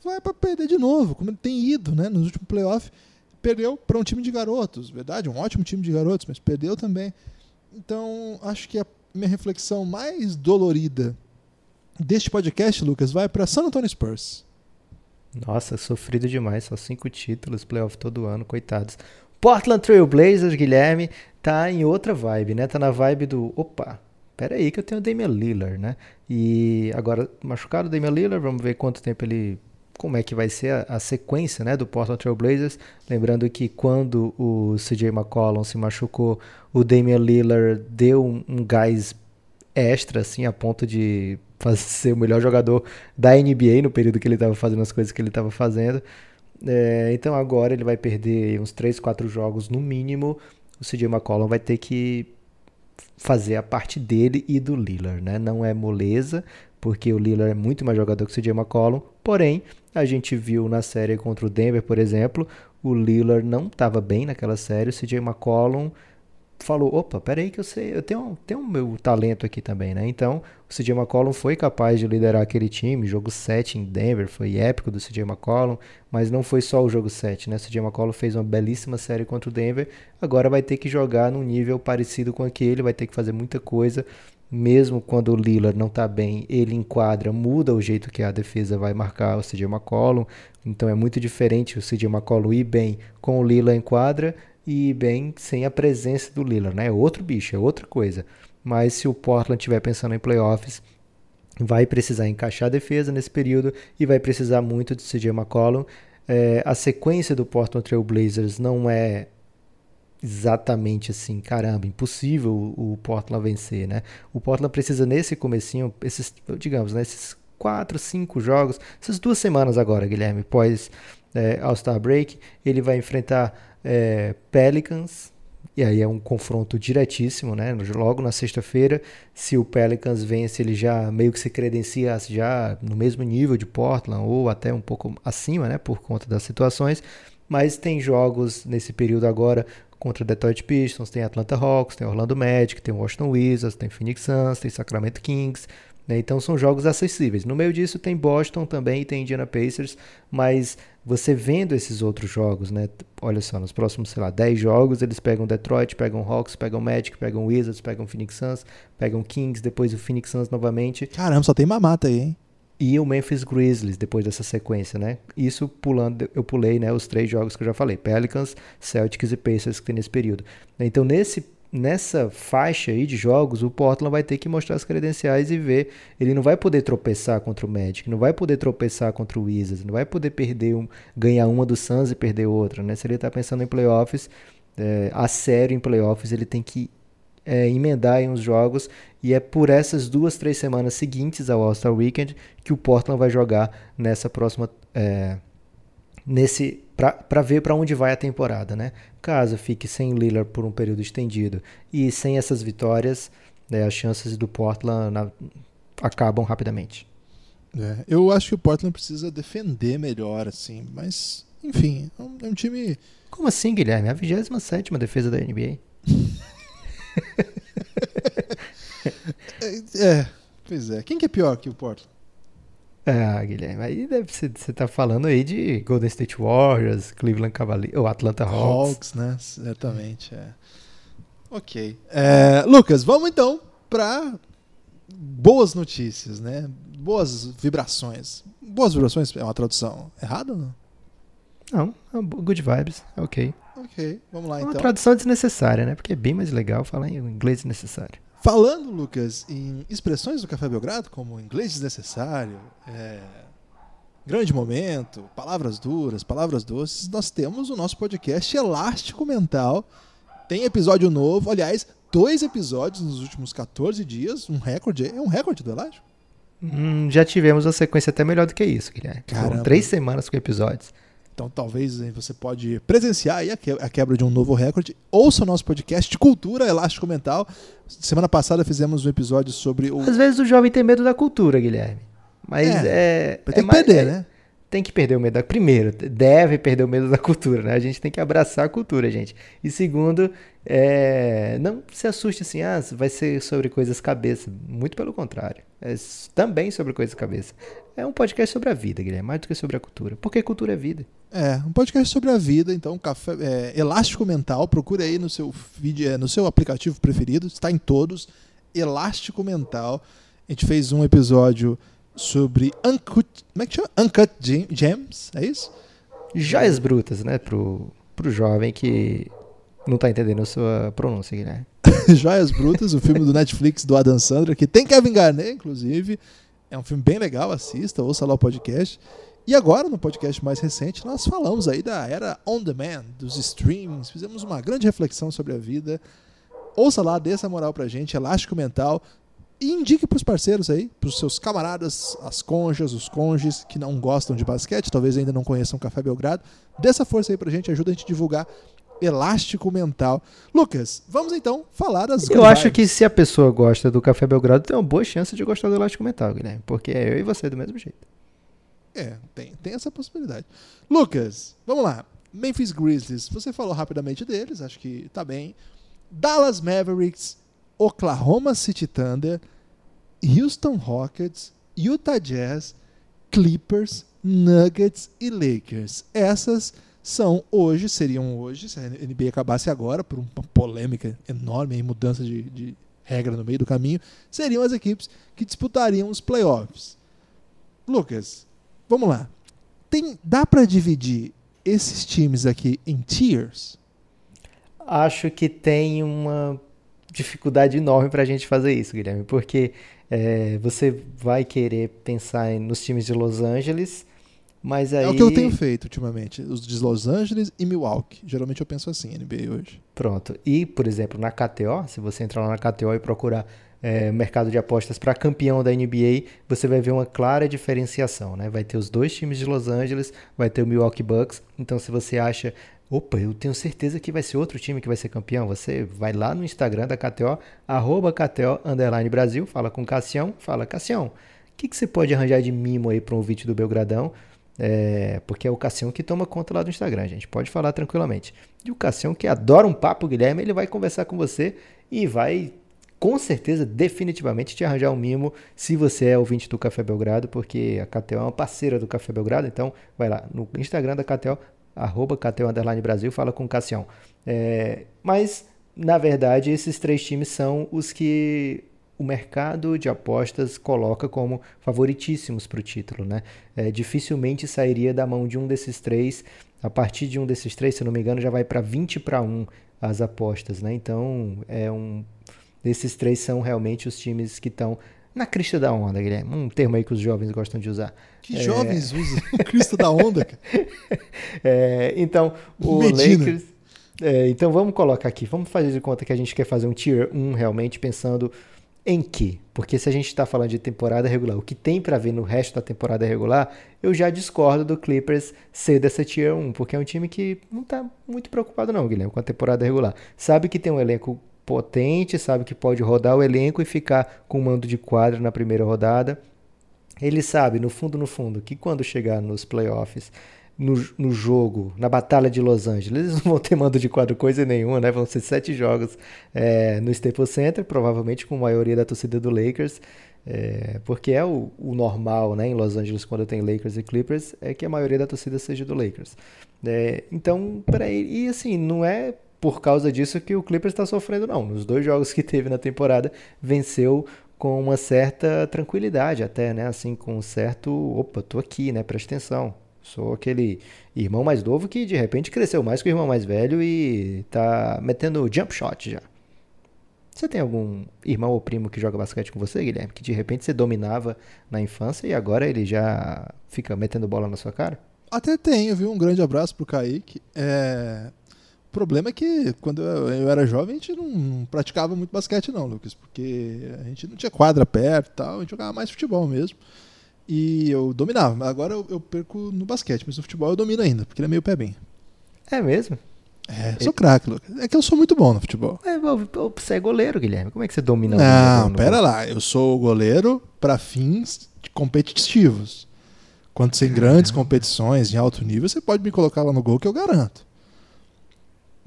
Vai para perder de novo, como ele tem ido, né? Nos últimos playoffs, perdeu para um time de garotos, verdade? Um ótimo time de garotos, mas perdeu também. Então, acho que a minha reflexão mais dolorida deste podcast, Lucas, vai para San Antonio Spurs. Nossa, sofrido demais, só cinco títulos, playoff todo ano, coitados. Portland Trail Blazers, Guilherme, tá em outra vibe, né? Tá na vibe do, opa, pera aí que eu tenho o Damian Lillard, né? E agora machucado o Damian Lillard, vamos ver quanto tempo ele como é que vai ser a, a, sequência né, do Portland Trail Blazers. Lembrando que quando o CJ McCollum se machucou, o Damian Lillard deu um, um gás extra, assim, a ponto de ser o melhor jogador da NBA no período que ele estava fazendo as coisas que ele estava fazendo. É, então agora ele vai perder uns 3, 4 jogos no mínimo. O CJ McCollum vai ter que fazer a parte dele e do Lillard, né? Não é moleza, porque o Lillard é muito mais jogador que o CJ McCollum. Porém, a gente viu na série contra o Denver, por exemplo, o Lillard não estava bem naquela série. O CJ McCollum falou, opa, peraí que eu sei, eu tenho, tenho meu talento aqui também, né? Então, o CJ McCollum foi capaz de liderar aquele time, jogo 7 em Denver, foi épico do CJ McCollum, mas não foi só o jogo 7, né? O CJ McCollum fez uma belíssima série contra o Denver, agora vai ter que jogar num nível parecido com aquele, vai ter que fazer muita coisa, mesmo quando o Lillard não está bem, ele enquadra, muda o jeito que a defesa vai marcar o CJ McCollum, então é muito diferente o CJ McCollum ir bem com o Lillard em quadra, e bem sem a presença do Lillard, né? É outro bicho, é outra coisa. Mas se o Portland estiver pensando em playoffs, vai precisar encaixar a defesa nesse período e vai precisar muito de CJ McCollum. É, a sequência do Portland Trail Blazers não é exatamente assim, caramba, impossível o, Portland vencer, né? O Portland precisa nesse comecinho, esses, digamos, né, esses quatro, cinco jogos, essas duas semanas agora, Guilherme, pós é, All-Star Break, ele vai enfrentar é, Pelicans, e aí é um confronto diretíssimo, né? Logo na sexta-feira, se o Pelicans vence, ele já meio que se credencia já no mesmo nível de Portland ou até um pouco acima, né? Por conta das situações. Mas tem jogos nesse período agora contra Detroit Pistons, tem Atlanta Hawks, tem Orlando Magic, tem Washington Wizards, tem Phoenix Suns, tem Sacramento Kings. Né? Então são jogos acessíveis. No meio disso tem Boston também e tem Indiana Pacers, mas você vendo esses outros jogos, né? Olha só, nos próximos, sei lá, 10 jogos, eles pegam Detroit, pegam Hawks, pegam Magic, pegam Wizards, pegam Phoenix Suns, pegam Kings, depois o Phoenix Suns novamente. Caramba, só tem mamata aí, hein? E o Memphis Grizzlies depois dessa sequência, né? Isso pulando, eu pulei, né, os três jogos que eu já falei, Pelicans, Celtics e Pacers que tem nesse período. Então, nesse nessa faixa aí de jogos, o Portland vai ter que mostrar as credenciais e ver. Ele não vai poder tropeçar contra o Magic, não vai poder tropeçar contra o Wizards, não vai poder perder um, ganhar uma do Suns e perder outra, né? Se ele está pensando em playoffs, é, a sério em playoffs, ele tem que é, emendar em uns jogos e é por essas duas, três semanas seguintes ao All-Star Weekend que o Portland vai jogar nessa próxima. É, nesse para ver para onde vai a temporada, né? Caso fique sem Lillard por um período estendido e sem essas vitórias, né, as chances do Portland na, acabam rapidamente. É, eu acho que o Portland precisa defender melhor, assim, mas, enfim, é um, é um time. Como assim, Guilherme? É a 27 defesa da NBA. é, é, pois é. Quem que é pior que o Portland? Ah, Guilherme, aí deve ser, você tá falando aí de Golden State Warriors, Cleveland Cavaliers, ou Atlanta Hawks. Hawks, né? Certamente, é. Ok. É, Lucas, vamos então para boas notícias, né? Boas vibrações. Boas vibrações é uma tradução errada ou não? Não, é good vibes, ok. Ok, vamos lá é então. Uma tradução desnecessária, né? Porque é bem mais legal falar em inglês desnecessário. Falando, Lucas, em expressões do Café Belgrado, como inglês desnecessário, é, grande momento, palavras duras, palavras doces, nós temos o nosso podcast Elástico Mental. Tem episódio novo, aliás, dois episódios nos últimos 14 dias, um recorde, é um recorde do Elástico? Hum, já tivemos uma sequência até melhor do que isso, Guilherme. Foram três semanas com episódios. Então talvez você pode presenciar a quebra de um novo recorde. Ouça o nosso podcast de cultura elástico mental. Semana passada fizemos um episódio sobre o. Às vezes o jovem tem medo da cultura, Guilherme. Mas é. é tem é, que perder, é, né? Tem que perder o medo da. Primeiro, deve perder o medo da cultura, né? A gente tem que abraçar a cultura, gente. E segundo, é, não se assuste assim, ah, vai ser sobre coisas cabeça. Muito pelo contrário. É também sobre coisas cabeça. É um podcast sobre a vida, Guilherme, mais do que sobre a cultura. Porque cultura é vida. É, um podcast sobre a vida, então, café, é, Elástico Mental, procure aí no seu vídeo, é, no seu aplicativo preferido, está em todos. Elástico Mental. A gente fez um episódio sobre Uncut, como é que chama? Uncut Gems, é isso? Joias brutas, né, pro, pro jovem que não está entendendo a sua pronúncia, Guilherme. Joias Brutas, o filme do Netflix do Adam Sandler, que tem Kevin Garnett, inclusive. É um filme bem legal, assista, ouça lá o podcast. E agora, no podcast mais recente, nós falamos aí da era on demand, dos streamings, fizemos uma grande reflexão sobre a vida. Ouça lá, dê essa moral pra gente, Elástico Mental. E indique pros parceiros aí, pros seus camaradas, as conjas, os conges que não gostam de basquete, talvez ainda não conheçam o Café Belgrado. Dê essa força aí pra gente, ajuda a gente a divulgar elástico mental. Lucas, vamos então falar das Eu acho vibes. que se a pessoa gosta do Café Belgrado, tem uma boa chance de gostar do Elástico Mental, Guilherme. Porque é eu e você do mesmo jeito. É, tem, tem essa possibilidade. Lucas, vamos lá. Memphis Grizzlies, você falou rapidamente deles, acho que tá bem. Dallas Mavericks, Oklahoma City Thunder, Houston Rockets, Utah Jazz, Clippers, Nuggets e Lakers. Essas são hoje, seriam hoje, se a NBA acabasse agora, por uma polêmica enorme e mudança de, de regra no meio do caminho, seriam as equipes que disputariam os playoffs. Lucas, vamos lá. Tem, dá para dividir esses times aqui em tiers? Acho que tem uma dificuldade enorme pra gente fazer isso, Guilherme. Porque é, você vai querer pensar nos times de Los Angeles, mas aí. É o que eu tenho feito ultimamente. Os de Los Angeles e Milwaukee. Geralmente eu penso assim, NBA hoje. Pronto. E, por exemplo, na KTO, se você entrar lá na KTO e procurar é, mercado de apostas para campeão da NBA, você vai ver uma clara diferenciação, né? Vai ter os dois times de Los Angeles, vai ter o Milwaukee Bucks. Então, se você acha, opa, eu tenho certeza que vai ser outro time que vai ser campeão, você vai lá no Instagram da KTO, arroba KTO underline Brasil, fala com o Cassião, fala, Cassião, o que, que você pode arranjar de mimo aí para um ouvinte do Belgradão? É, porque é o Cassião que toma conta lá do Instagram, gente. Pode falar tranquilamente. E o Cassião, que adora um papo, Guilherme, ele vai conversar com você e vai, com certeza, definitivamente te arranjar um mimo se você é ouvinte do Café Belgrado, porque a KTO é uma parceira do Café Belgrado. Então, vai lá no Instagram da KTO, arroba KTO Underline Brasil, fala com o Cassião. É, mas, na verdade, esses três times são os que o mercado de apostas coloca como favoritíssimos para o título, né? É, dificilmente sairia da mão de um desses três. A partir de um desses três, se não me engano, já vai para 20 para 1 as apostas, né? Então, é um esses três são realmente os times que estão na crista da onda, Guilherme. Um termo aí que os jovens gostam de usar. Que jovens usam o Cristo da Onda, cara. É, então, o Medina. Lakers. é, então vamos colocar aqui, vamos fazer de conta que a gente quer fazer um tier 1 realmente pensando em quê? Porque se a gente está falando de temporada regular, o que tem para ver no resto da temporada regular, eu já discordo do Clippers ser dessa tier 1, porque é um time que não está muito preocupado não, Guilherme, com a temporada regular. Sabe que tem um elenco potente, sabe que pode rodar o elenco e ficar com mando de quadra na primeira rodada. Ele sabe, no fundo, no fundo, que quando chegar nos playoffs, no, no jogo, na Batalha de Los Angeles, eles não vão ter mando de quadro coisa nenhuma, né? Vão ser sete jogos é, no Staples Center, provavelmente com a maioria da torcida do Lakers, é, porque é o, o normal, né? Em Los Angeles, quando tem Lakers e Clippers, é que a maioria da torcida seja do Lakers. É, então, peraí, e assim, não é por causa disso que o Clippers está sofrendo, não. Nos dois jogos que teve na temporada, venceu com uma certa tranquilidade, até, né? Assim, com um certo. Opa, tô aqui, né? Presta atenção. Sou aquele irmão mais novo que de repente cresceu mais que o irmão mais velho e tá metendo jump shot já. Você tem algum irmão ou primo que joga basquete com você, Guilherme? Que de repente você dominava na infância e agora ele já fica metendo bola na sua cara? Até tenho, viu? Um grande abraço pro Kaique. É... O problema é que quando eu, era jovem a gente não, praticava muito basquete, não, Lucas, porque a gente não tinha quadra perto e tal, a gente jogava mais futebol mesmo. E eu dominava, mas agora eu, eu perco no basquete, mas no futebol eu domino ainda, porque ele é meio pé bem. É mesmo? É, sou craque, Lucas. É que eu sou muito bom no futebol. É, você é goleiro, Guilherme. Como é que você domina Não, pera lá. Eu sou goleiro para fins competitivos. Quando sem grandes competições em alto nível, você pode me colocar lá no gol que eu garanto.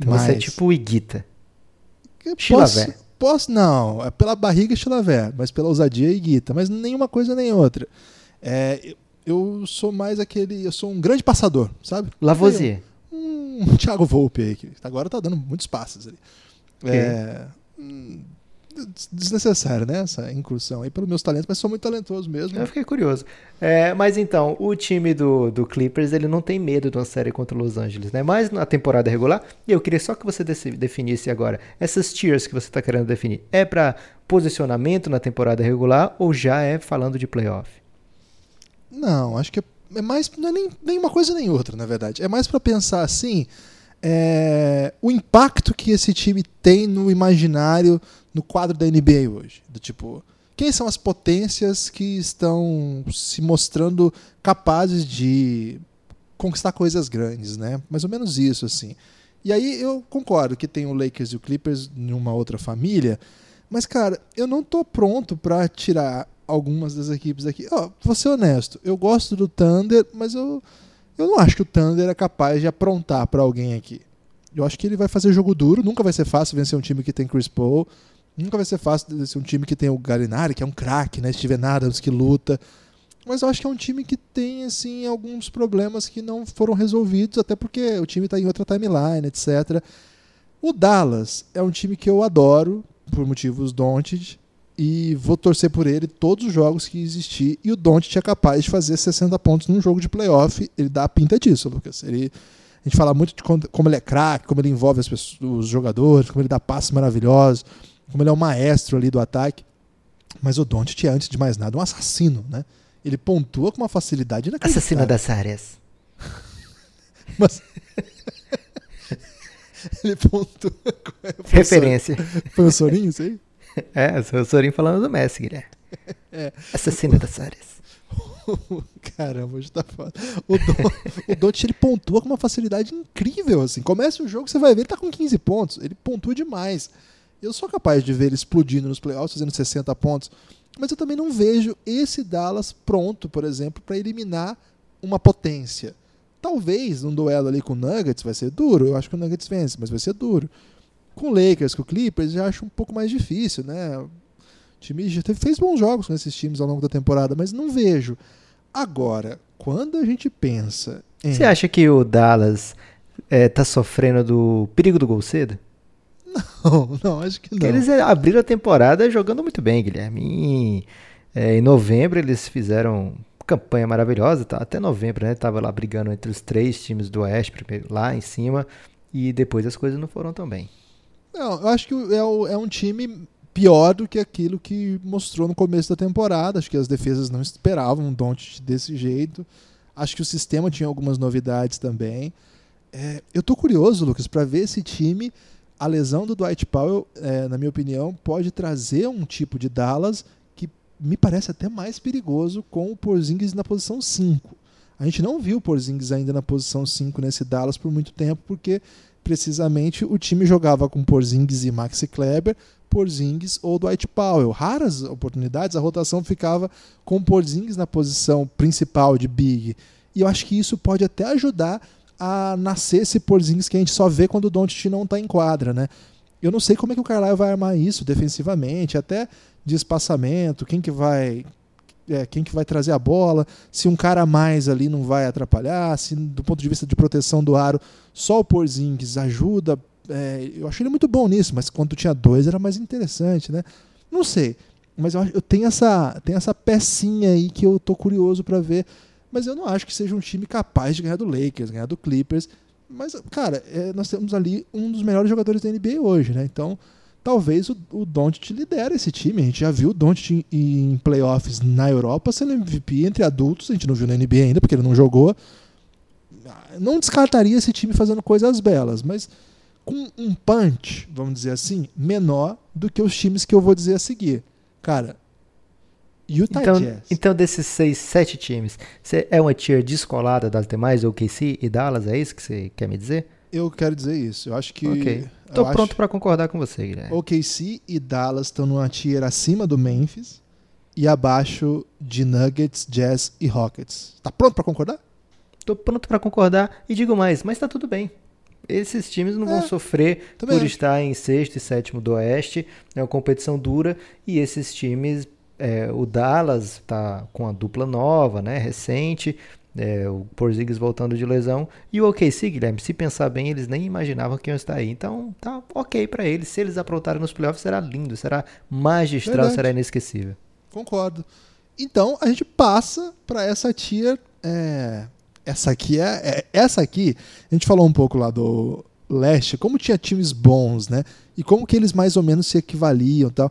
Então Você é tipo o Iguita. Chilavé. Posso, não. É pela barriga Chilavé, mas pela ousadia e guita. Mas nenhuma coisa nem outra. É, eu- sou mais aquele. Eu sou um grande passador, sabe? Lavoisier. Um Thiago Volpe aí, que agora tá dando muitos passes ali. É, hum, des- desnecessário, né? Essa incursão aí pelos meus talentos, mas sou muito talentoso mesmo. Eu fiquei curioso. É, mas então, o time do, do Clippers, ele não tem medo de uma série contra o Los Angeles, né? Mas na temporada regular, e eu queria só que você definisse agora, essas tiers que você está querendo definir, é para posicionamento na temporada regular ou já é falando de playoff? Não, acho que é, é mais. Não é nem, nem uma coisa nem outra, na verdade. É mais pra pensar assim. é, o impacto que esse time tem no imaginário, no quadro da NBA hoje. Do tipo, quem são as potências que estão se mostrando capazes de conquistar coisas grandes, né? Mais ou menos isso, assim. E aí eu concordo que tem o Lakers e o Clippers numa outra família, mas cara, eu não tô pronto para tirar algumas das equipes aqui. Ó, vou ser honesto, eu gosto do Thunder, mas eu eu não acho que o Thunder é capaz de aprontar para alguém aqui. Eu acho que ele vai fazer jogo duro, nunca vai ser fácil vencer um time que tem Chris Paul, nunca vai ser fácil vencer um time que tem o Galinari, que é um craque, né? Steven Adams que luta. Mas eu acho que é um time que tem assim alguns problemas que não foram resolvidos, até porque o time está em outra timeline, etc. O Dallas é um time que eu adoro por motivos Doncic e vou torcer por ele todos os jogos que existir e o Doncic é capaz de fazer 60 pontos num jogo de playoff, ele dá a pinta disso, Lucas. Ele a gente fala muito de como ele é craque, como ele envolve as pessoas, os jogadores, como ele dá passes maravilhosos, como ele é um maestro ali do ataque. Mas o Doncic é, antes de mais nada, um assassino, né? Ele pontua com uma facilidade inacreditável. Assassino das áreas. Mas... ele pontua... Foi Referência. O Foi o Sorinho isso aí? É, o Sorinho falando do Messi, Guilherme. É. Assassino das áreas. Caramba, hoje tá foda. O, Don, o ele pontua com uma facilidade incrível, assim. Começa o jogo, você vai ver, ele tá com 15 pontos. Ele pontua demais. Eu sou capaz de ver ele explodindo nos playoffs, fazendo 60 pontos. Mas eu também não vejo esse Dallas pronto, por exemplo, para eliminar uma potência. Talvez num duelo ali com o Nuggets vai ser duro. Eu acho que o Nuggets vence, mas vai ser duro. Com o Lakers, com o Clippers, já acho um pouco mais difícil, né? O time já fez bons jogos com esses times ao longo da temporada, mas não vejo. Agora, quando a gente pensa em... Você acha que o Dallas é, tá sofrendo do perigo do gol cedo? Não, não, acho que não. Eles abriram a temporada jogando muito bem, Guilherme. Em, é, em novembro eles fizeram campanha maravilhosa, tá? até novembro, né? Tava lá brigando entre os três times do Oeste, primeiro, lá em cima, e depois as coisas não foram tão bem. Não, eu acho que é, é um time pior do que aquilo que mostrou no começo da temporada. Acho que as defesas não esperavam um Don't desse jeito. Acho que o sistema tinha algumas novidades também. É, eu tô curioso, Lucas, para ver esse time a lesão do Dwight Powell, é, na minha opinião, pode trazer um tipo de Dallas que me parece até mais perigoso com o Porzingis na posição 5. A gente não viu o Porzingis ainda na posição 5 nesse Dallas por muito tempo, porque precisamente o time jogava com Porzingis e Maxi Kleber, Porzingis ou Dwight Powell. Raras oportunidades, a rotação ficava com Porzingis na posição principal de big. E eu acho que isso pode até ajudar a nascer esse Porzingis que a gente só vê quando o Doncic não está em quadra, né? Eu não sei como é que o Carlisle vai armar isso defensivamente, até de espaçamento, quem que vai é, quem que vai trazer a bola, se um cara a mais ali não vai atrapalhar, se do ponto de vista de proteção do aro, só o Porzingis ajuda. É, eu achei ele muito bom nisso, mas quando tinha dois era mais interessante, né? Não sei, mas eu, eu tenho essa tenho essa pecinha aí que eu tô curioso para ver mas eu não acho que seja um time capaz de ganhar do Lakers, ganhar do Clippers. Mas, cara, é, nós temos ali um dos melhores jogadores da NBA hoje, né? Então, talvez o, o Doncic lidere esse time. A gente já viu o Doncic em playoffs na Europa sendo MVP entre adultos. A gente não viu na NBA ainda, porque ele não jogou. Não descartaria esse time fazendo coisas belas, mas com um punch, vamos dizer assim, menor do que os times que eu vou dizer a seguir. Cara, Utah então, Jazz. Então, desses seis, sete times, você é uma tier descolada das demais, OKC e Dallas? É isso que você quer me dizer? Eu quero dizer isso. Eu acho que. Ok. Tô pronto acho... para concordar com você, Guilherme. OKC e Dallas estão numa tier acima do Memphis e abaixo de Nuggets, Jazz e Rockets. Tá pronto para concordar? Tô pronto para concordar e digo mais, mas tá tudo bem. Esses times não é, vão sofrer por acho. estar em sexto e sétimo do Oeste. É uma competição dura e esses times é, o Dallas está com a dupla nova, né, recente, é, o Porzingis voltando de lesão. E o OKC, Guilherme, se pensar bem, eles nem imaginavam que iam estar aí. Então tá ok para eles. Se eles aprontarem nos playoffs, será lindo, será magistral, Verdade. será inesquecível. Concordo. Então a gente passa para essa tier. É, essa aqui é, é, essa aqui. A gente falou um pouco lá do leste, como tinha times bons, né? E como que eles mais ou menos se equivaliam, tal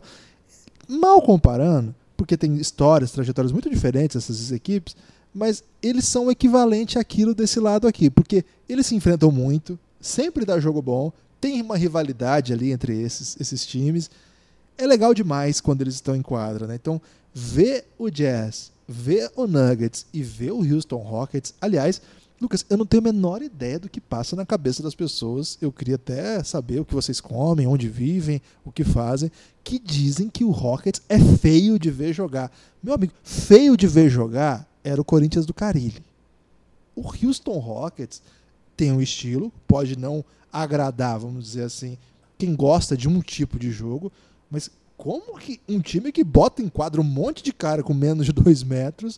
mal comparando, porque tem histórias, trajetórias muito diferentes essas equipes, mas eles são equivalente àquilo desse lado aqui, porque eles se enfrentam muito, sempre dá jogo bom, tem uma rivalidade ali entre esses, esses times. é legal demais quando eles estão em quadra, né? Então, ver o Jazz, ver o Nuggets e ver o Houston Rockets, aliás, Lucas, eu não tenho a menor ideia do que passa na cabeça das pessoas. Eu queria até saber o que vocês comem, onde vivem, o que fazem, que dizem que o Rockets é feio de ver jogar. Meu amigo, feio de ver jogar era o Corinthians do Carilli. O Houston Rockets tem um estilo, pode não agradar, vamos dizer assim, quem gosta de um tipo de jogo, mas como que um time que bota em quadro um monte de cara com menos de dois metros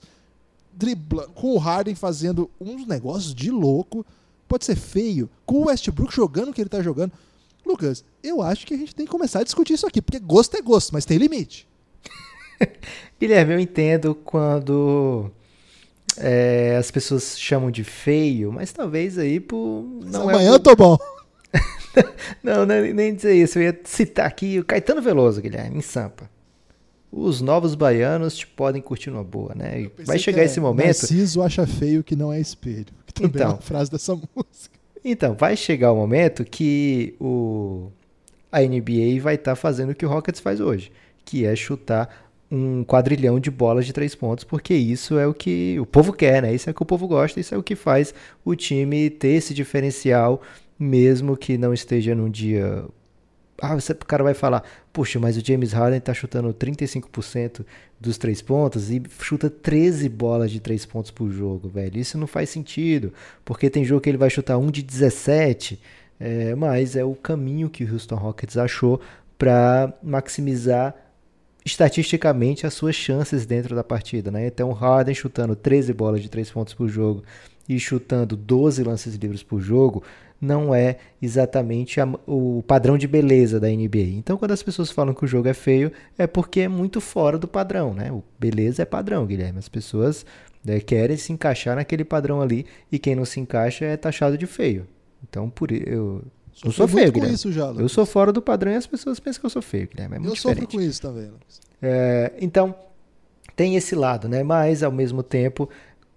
dribla, com o Harden fazendo uns negócios de louco, pode ser feio, com o Westbrook jogando o que ele tá jogando. Lucas, eu acho que a gente tem que começar a discutir isso aqui, porque gosto é gosto, mas tem limite. Guilherme, eu entendo quando é, as pessoas chamam de feio, mas talvez aí por. Não é amanhã é eu tô bom. não, não, nem dizer isso. Eu ia citar aqui o Caetano Veloso, Guilherme, em Sampa os novos baianos te podem curtir uma boa, né? Vai chegar é, esse momento. Narciso acha feio que não é espelho. Que também então, é uma frase dessa música. Então, vai chegar o momento que o a NBA vai estar tá fazendo o que o Rockets faz hoje, que é chutar um quadrilhão de bolas de três pontos, porque isso é o que o povo quer, né? Isso é o que o povo gosta, isso é o que faz o time ter esse diferencial, mesmo que não esteja num dia ah, você, o cara vai falar, poxa, mas o James Harden tá chutando 35% dos três pontos e chuta 13 bolas de três pontos por jogo, velho. Isso não faz sentido, porque tem jogo que ele vai chutar um de 17, é, mas é o caminho que o Houston Rockets achou para maximizar estatisticamente as suas chances dentro da partida, né? Então, Harden chutando 13 bolas de três pontos por jogo e chutando 12 lances livres por jogo, não é exatamente a, o padrão de beleza da NBA. Então, quando as pessoas falam que o jogo é feio, é porque é muito fora do padrão, né? O beleza é padrão, Guilherme. As pessoas né, querem se encaixar naquele padrão ali e quem não se encaixa é taxado de feio. Então, por eu eu sou feio, Guilherme. Isso já, eu sou fora do padrão e as pessoas pensam que eu sou feio, Guilherme. É muito eu diferente. sofro com isso também. É, então, tem esse lado, né? Mas, ao mesmo tempo,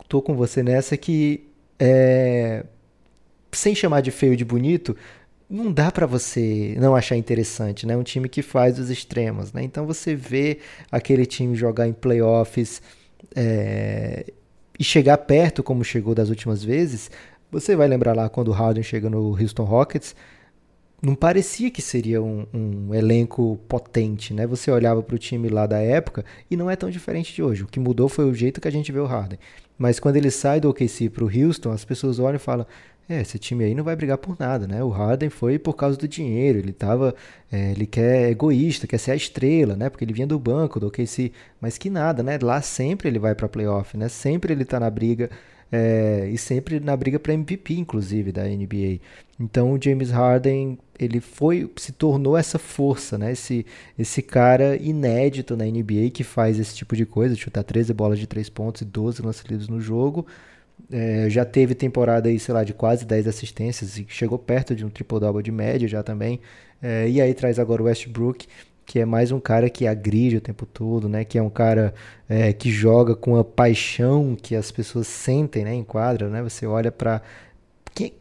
tô com você nessa que é, sem chamar de feio de bonito, não dá para você não achar interessante, né? Um time que faz os extremos, né? Então você vê aquele time jogar em playoffs é, e chegar perto como chegou das últimas vezes. Você vai lembrar lá quando o Harden chega no Houston Rockets, não parecia que seria um, um elenco potente, né? Você olhava para o time lá da época e não é tão diferente de hoje. O que mudou foi o jeito que a gente vê o Harden. Mas quando ele sai do OKC para o Houston, as pessoas olham e falam: é, esse time aí não vai brigar por nada, né? O Harden foi por causa do dinheiro, ele tava, é, ele quer egoísta, quer ser a estrela, né? Porque ele vinha do banco, do OKC, mas que nada, né? Lá sempre ele vai para playoff, né? Sempre ele tá na briga é, e sempre na briga para MVP, inclusive da NBA. Então o James Harden ele foi, se tornou essa força, né? Esse, esse cara inédito na NBA que faz esse tipo de coisa, chutar 13 bolas de 3 pontos e 12 lances livres no jogo. É, já teve temporada aí, sei lá, de quase 10 assistências e chegou perto de um triple-double de média já também. É, e aí traz agora o Westbrook, que é mais um cara que agride o tempo todo, né? Que é um cara é, que joga com a paixão que as pessoas sentem, né? Em quadra, né? Você olha para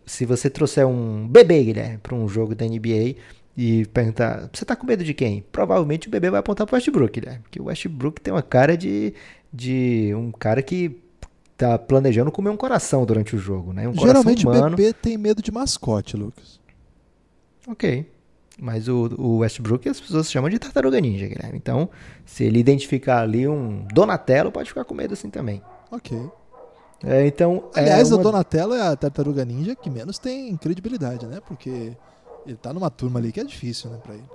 se você trouxer um bebê, Guilherme, para um jogo da NBA e perguntar, você tá com medo de quem? Provavelmente o bebê vai apontar pro Westbrook, Guilherme, porque o Westbrook tem uma cara de de um cara que tá planejando comer um coração durante o jogo, né? Um Geralmente o bebê tem medo de mascote, Lucas. Ok. Mas o, o Westbrook as pessoas chamam de tartaruga ninja, Guilherme. Então, se ele identificar ali um Donatello, pode ficar com medo assim também. Ok. É, então, Aliás, é uma... o Donatello é a tartaruga ninja que menos tem credibilidade, né? Porque ele tá numa turma ali que é difícil, né, pra ele.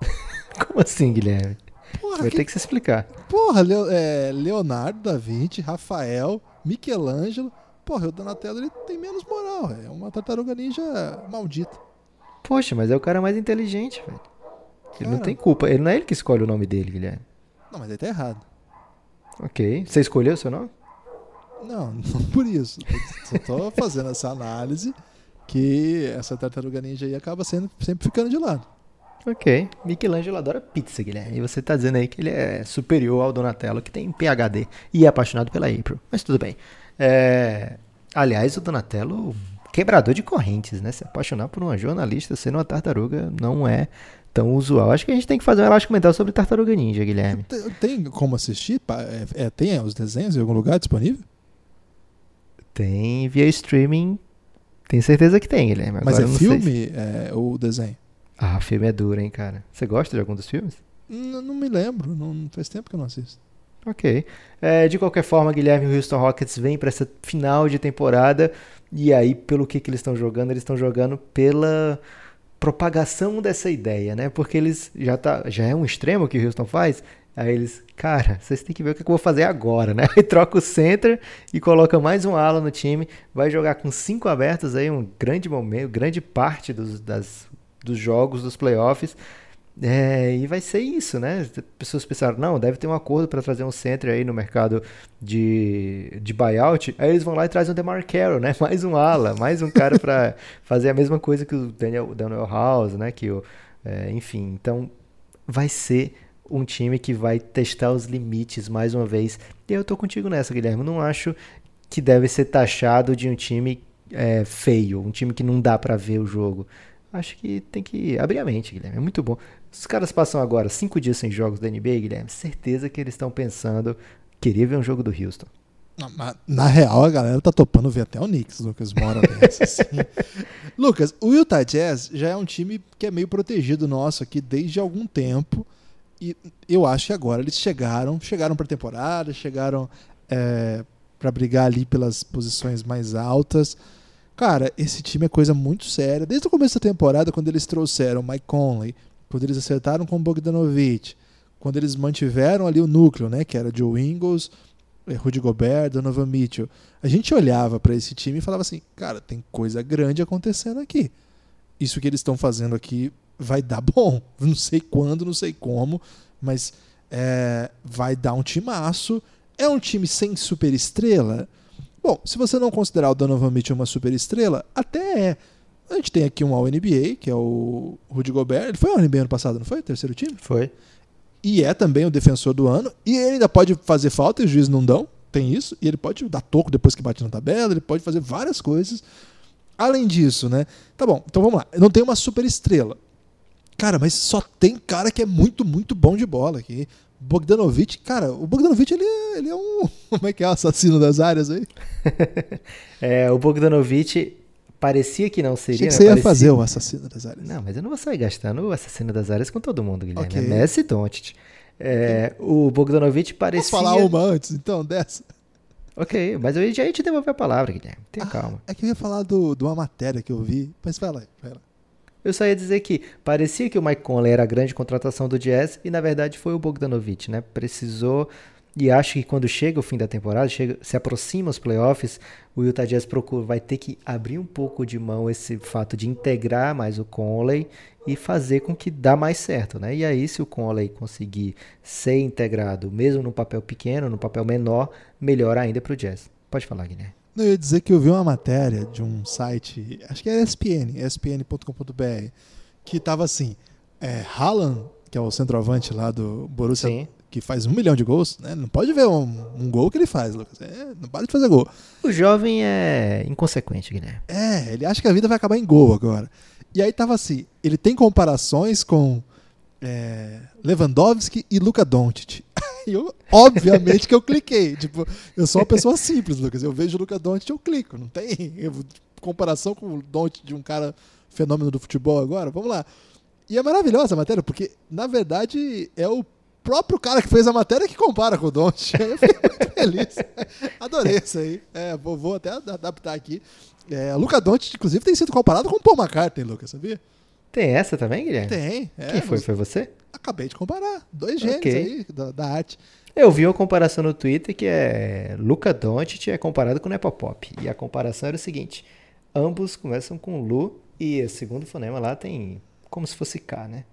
Como assim, Guilherme? Porra, Vai que... ter que se explicar. Porra, Leo, é, Leonardo da Vinci, Rafael, Michelangelo. Porra, o Donatello ele tem menos moral. É uma tartaruga ninja maldita. Poxa, mas é o cara mais inteligente, velho. Ele cara... não tem culpa. Ele não é ele que escolhe o nome dele, Guilherme. Não, mas ele tá errado. Ok. Você escolheu o seu nome? Não, não por isso. Só tô fazendo essa análise que essa tartaruga ninja aí acaba sendo, sempre ficando de lado. Ok. Michelangelo adora pizza, Guilherme. E você tá dizendo aí que ele é superior ao Donatello, que tem PHD e é apaixonado pela April. Mas tudo bem. É... Aliás, o Donatello quebrador de correntes, né? Se apaixonar por uma jornalista sendo uma tartaruga não é tão usual. Acho que a gente tem que fazer um elástico mental sobre Tartaruga Ninja, Guilherme. Tem, tem como assistir? É, é, tem os desenhos em algum lugar disponível? Tem via streaming. Tenho certeza que tem, Guilherme. Mas Agora é eu não sei se- filme é, ou desenho? Ah, filme é duro, hein, cara. Você gosta de algum dos filmes? Não, não me lembro, não, faz tempo que eu não assisto. Ok. É, de qualquer forma, Guilherme, o Houston Rockets vem para essa final de temporada. E aí, pelo que, que eles estão jogando? Eles estão jogando pela propagação dessa ideia, né? Porque eles já tá, já é um extremo que o Houston faz. Aí eles, cara, vocês têm que ver o que eu vou fazer agora, né? Aí troca o center e coloca mais um ala no time. Vai jogar com cinco abertos aí, um grande momento, grande parte dos, das, dos jogos, dos playoffs. É, e vai ser isso, né? As pessoas pensaram, não, deve ter um acordo para trazer um center aí no mercado de, de buyout. Aí eles vão lá e trazem o DeMar Carroll, né? Mais um ala, mais um cara para fazer a mesma coisa que o Daniel, Daniel House, né? Que o, é, enfim, então vai ser um time que vai testar os limites mais uma vez. E eu tô contigo nessa, Guilherme. Não acho que deve ser taxado de um time é, feio, um time que não dá para ver o jogo. Acho que tem que abrir a mente, Guilherme. É muito bom. Os caras passam agora cinco dias sem jogos da NBA, Guilherme. Certeza que eles estão pensando querer ver um jogo do Houston. Não, mas Na real, a galera tá topando ver até o Knicks, Lucas, uma hora assim. Lucas, o Utah Jazz já é um time que é meio protegido nosso aqui desde algum tempo. E eu acho que agora eles chegaram, chegaram pra temporada, chegaram é, para brigar ali pelas posições mais altas. Cara, esse time é coisa muito séria. Desde o começo da temporada, quando eles trouxeram Mike Conley, quando eles acertaram com o Bogdanovich, quando eles mantiveram ali o núcleo, né, que era Joe Ingles, eh, Rudy Gobert, Donovan Mitchell, a gente olhava para esse time e falava assim, cara, tem coisa grande acontecendo aqui. Isso que eles estão fazendo aqui vai dar bom. Não sei quando, não sei como, mas é, vai dar um timaço. É um time sem superestrela? Bom, se você não considerar o Donovan Mitchell uma superestrela, até é. A gente tem aqui um All-NBA, que é o Rudy Gobert. Ele foi ao NBA ano passado, não foi? Terceiro time? Foi. e é também o defensor do ano. E ele ainda pode fazer falta e os juízes não dão. Tem isso. E ele pode dar toco depois que bate na tabela. Ele pode fazer várias coisas. Além disso, né? Tá bom, então vamos lá. Não tem uma super estrela. Cara, mas só tem cara que é muito, muito bom de bola aqui. Bogdanovich, cara, o Bogdanovich ele é, ele é um. Como é que é o assassino das áreas aí? É, o Bogdanovich parecia que não seria. Achei que né? você ia Parecia- fazer o assassino das áreas. Não, mas eu não vou sair gastando o assassino das áreas com todo mundo, Guilherme. Ok. É Messi Doncic. É, o Bogdanovich parecia... falar uma antes, então, dessa? Ok, mas eu já ia te devolver a palavra, Guilherme. Tenha calma. É que eu ia falar do, de uma matéria que eu vi. Mas vai lá, vai lá. Eu só ia dizer que parecia que o Mike Conley era a grande contratação do Jazz e na verdade foi o Bogdanovich, né? Precisou e acho que quando chega o fim da temporada, chega, se aproxima os playoffs, o Utah Jazz procura, vai ter que abrir um pouco de mão esse fato de integrar mais o Conley e fazer com que dá mais certo, né? E aí se o Conley conseguir ser integrado, mesmo num papel pequeno, num papel menor, melhor ainda para o Jazz. Pode falar, Guilherme. Eu ia dizer que eu vi uma matéria de um site, acho que era ESPN, espn.com.br, que tava assim, é, Haaland, que é o centroavante lá do Borussia, Sim. Que faz um milhão de gols, né? Não pode ver um, um gol que ele faz, Lucas. É, não para de fazer gol. O jovem é inconsequente, Guilherme. É, ele acha que a vida vai acabar em gol agora. E aí tava assim, ele tem comparações com é, Lewandowski e Luka Doncic. E eu, obviamente que eu cliquei. Tipo, eu sou uma pessoa simples, Lucas. Eu vejo o Luka Doncic, eu clico. Não tem eu- comparação com o Doncic de um cara fenômeno do futebol agora. Vamos lá. E é maravilhosa a matéria, porque, na verdade, é o próprio cara que fez a matéria que compara com o Doncic. Eu fiquei muito feliz. Adorei isso aí. É, vou, vou até adaptar aqui. É, Luca Doncic, inclusive, tem sido comparado com o Paul McCartney, Lucas, sabia? Tem essa também, Guilherme? Tem. É, Quem foi? Foi você? Acabei de comparar. Dois gênios Ok. aí da, da arte. Eu vi uma comparação no Twitter que é Luca Doncic é comparado com Nepopop. E a comparação era o seguinte: ambos começam com Lu e o segundo fonema lá tem como se fosse K, né?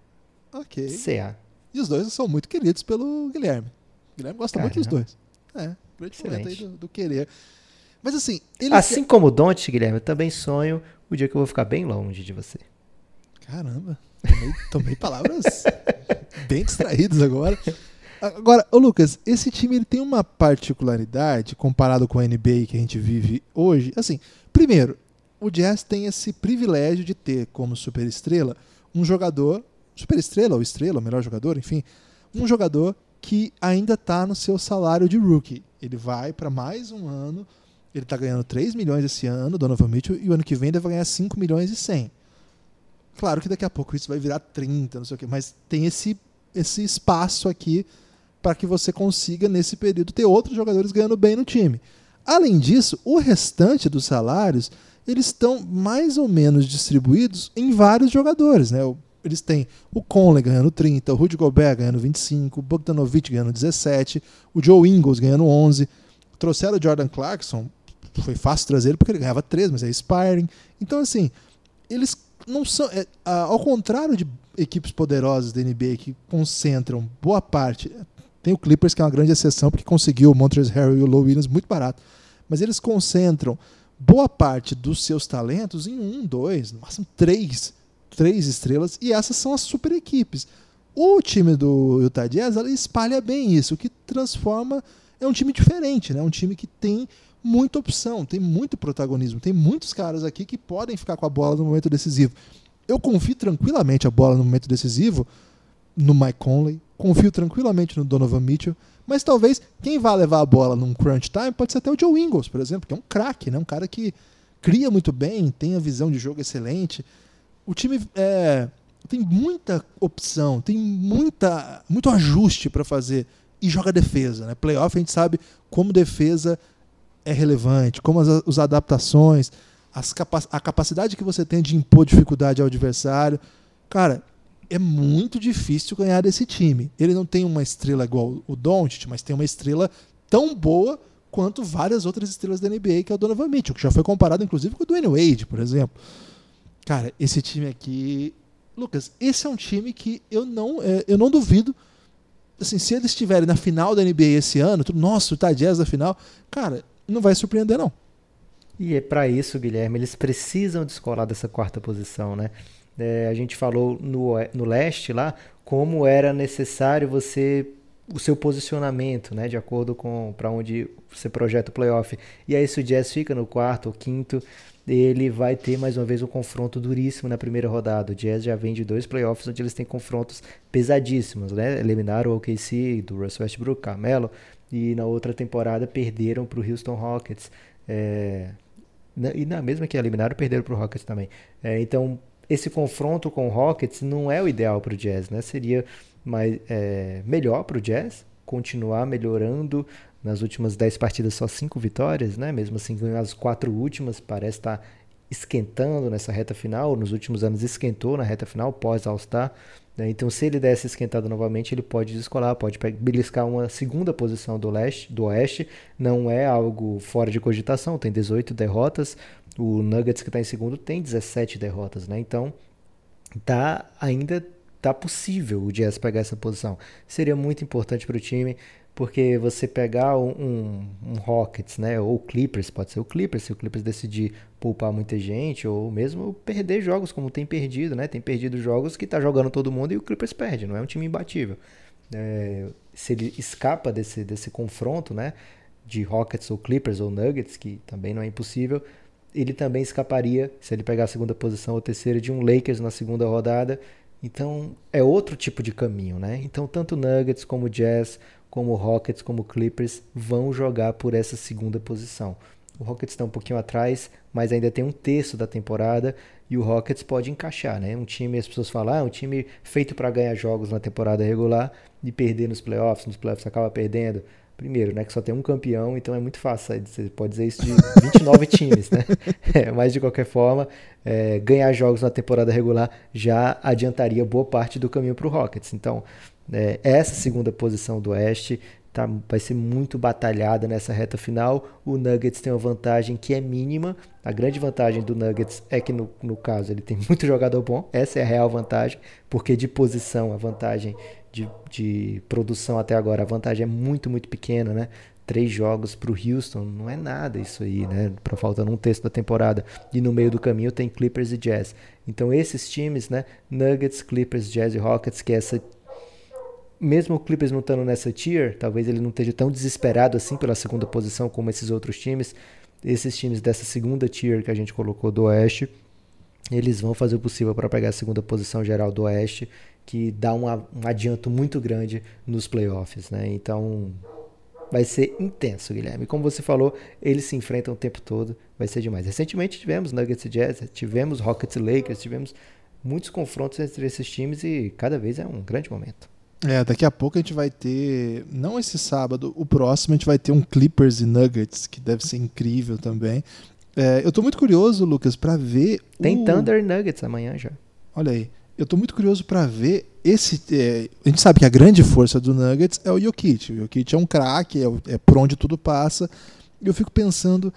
Ok. CA. E os dois são muito queridos pelo Guilherme. O Guilherme gosta muito dos Caramba. dois. É, grande momento aí do, do querer. Mas assim, ele. Assim como o Doncic, Guilherme, eu também sonho o dia que eu vou ficar bem longe de você. Caramba, tomei, tomei palavras bem distraídas agora. Agora, ô Lucas, esse time ele tem uma particularidade comparado com a NBA que a gente vive hoje. Assim, primeiro, o Jazz tem esse privilégio de ter como superestrela um jogador, superestrela ou estrela, melhor jogador, enfim, um jogador que ainda está no seu salário de rookie. Ele vai para mais um ano, ele está ganhando 3 milhões esse ano, Donovan Mitchell, e o ano que vem deve ganhar 5 milhões e 100. Claro que daqui a pouco isso vai virar 30, não sei o quê, mas tem esse, esse espaço aqui para que você consiga, nesse período, ter outros jogadores ganhando bem no time. Além disso, o restante dos salários eles estão mais ou menos distribuídos em vários jogadores. Né? Eles têm o Conley ganhando 30, o Rudy Gobert ganhando 25, o Bogdanovich ganhando 17, o Joe Ingles ganhando 11. Trouxeram o Jordan Clarkson, foi fácil trazer ele porque ele ganhava 3, mas é expiring. Então, assim, eles não são. É, ao contrário de equipes poderosas da NBA que concentram boa parte. Tem o Clippers, que é uma grande exceção, porque conseguiu o Montrezl Harrell e o Low Williams muito barato. Mas eles concentram boa parte dos seus talentos em um, dois, no máximo três, três estrelas, e essas são as super equipes. O time do Utah Jazz espalha bem isso, o que transforma. É um time diferente, né? um time que tem muita opção, tem muito protagonismo, tem muitos caras aqui que podem ficar com a bola no momento decisivo. Eu confio tranquilamente a bola no momento decisivo no Mike Conley, confio tranquilamente no Donovan Mitchell, mas talvez quem vá levar a bola num crunch time pode ser até o Joe Ingles, por exemplo, que é um craque, né? um cara que cria muito bem, tem a visão de jogo excelente. O time é, tem muita opção, tem muita, muito ajuste para fazer e joga defesa. Né? Playoff a gente sabe como defesa é relevante, como as, as adaptações, as a capacidade que você tem de impor dificuldade ao adversário. Cara, é muito difícil ganhar desse time. Ele não tem uma estrela igual o Doncic, mas tem uma estrela tão boa quanto várias outras estrelas da NBA, que é o Donovan Mitchell, que já foi comparado inclusive com o Dwayne Wade, por exemplo. Cara, esse time aqui, Lucas, esse é um time que eu não, é, eu não duvido. Assim, se eles estiverem na final da NBA esse ano, tudo, nossa, o Jazz na final, cara, não vai surpreender não. E é para isso, Guilherme, eles precisam descolar dessa quarta posição, né? É, a gente falou no, no leste lá como era necessário você o seu posicionamento, né, de acordo com para onde você projeta o playoff. E aí se o Jazz fica no quarto ou quinto, ele vai ter mais uma vez um confronto duríssimo na primeira rodada. O Jazz já vem de dois playoffs onde eles têm confrontos pesadíssimos, né? Eliminaram o OKC do Russell Westbrook, Carmelo, e na outra temporada perderam para o Houston Rockets. É, e na mesma que eliminaram, perderam para o Rockets também. É, então esse confronto com o Rockets não é o ideal para o Jazz, né? Seria mais, é, melhor para o Jazz continuar melhorando nas últimas 10 partidas só 5 vitórias, né? Mesmo assim, as quatro últimas parece estar tá esquentando nessa reta final. Nos últimos anos esquentou na reta final pós All-Star. Né? Então, se ele desse esquentado novamente, ele pode descolar, pode beliscar uma segunda posição do leste, do oeste. Não é algo fora de cogitação. Tem 18 derrotas, o Nuggets que está em segundo tem 17 derrotas, né? Então tá ainda tá possível o Jazz pegar essa posição. Seria muito importante para o time, porque você pegar um, um, um, Rockets, né? Ou Clippers, pode ser o Clippers, se o Clippers decidir poupar muita gente, ou mesmo perder jogos como tem perdido, né? Tem perdido jogos que tá jogando todo mundo e o Clippers perde, não é um time imbatível. É, se ele escapa desse, desse confronto, né? De Rockets ou Clippers ou Nuggets, que também não é impossível, ele também escaparia, se ele pegar a segunda posição ou terceira, de um Lakers na segunda rodada. Então é outro tipo de caminho, né? Então tanto Nuggets como Jazz, como Rockets, como Clippers vão jogar por essa segunda posição. O Rockets está um pouquinho atrás, mas ainda tem um terço da temporada e o Rockets pode encaixar, né? Um time, as pessoas falam, ah, um time feito para ganhar jogos na temporada regular e perder nos playoffs, nos playoffs acaba perdendo. Primeiro, né, que só tem um campeão, então é muito fácil. Você pode dizer isso de 29 times, né? É, mas de qualquer forma, é, ganhar jogos na temporada regular já adiantaria boa parte do caminho para o Rockets. Então, é, essa segunda posição do Oeste tá, vai ser muito batalhada nessa reta final. O Nuggets tem uma vantagem que é mínima. A grande vantagem do Nuggets é que, no, no caso, ele tem muito jogador bom. Essa é a real vantagem, porque de posição a vantagem de, de produção até agora, a vantagem é muito, muito pequena, né? Três jogos para o Houston, não é nada isso aí, né? Para faltando um terço da temporada. E no meio do caminho tem Clippers e Jazz. Então esses times, né? Nuggets, Clippers, Jazz e Rockets, que é essa mesmo o Clippers não estando nessa tier, talvez ele não esteja tão desesperado assim pela segunda posição como esses outros times. esses times dessa segunda tier que a gente colocou do Oeste, eles vão fazer o possível para pegar a segunda posição geral do Oeste, que dá um, um adianto muito grande nos playoffs, né? Então vai ser intenso, Guilherme. Como você falou, eles se enfrentam o tempo todo, vai ser demais. Recentemente tivemos Nuggets e Jazz, tivemos Rockets e Lakers, tivemos muitos confrontos entre esses times e cada vez é um grande momento. É, daqui a pouco a gente vai ter, não esse sábado, o próximo a gente vai ter um Clippers e Nuggets, que deve ser incrível também. É, eu tô muito curioso, Lucas, para ver. Tem o... Thunder e Nuggets amanhã já. Olha aí. Eu tô muito curioso para ver esse. É, a gente sabe que a grande força do Nuggets é o Jokic. O Jokic é um craque, é, é por onde tudo passa. E eu fico pensando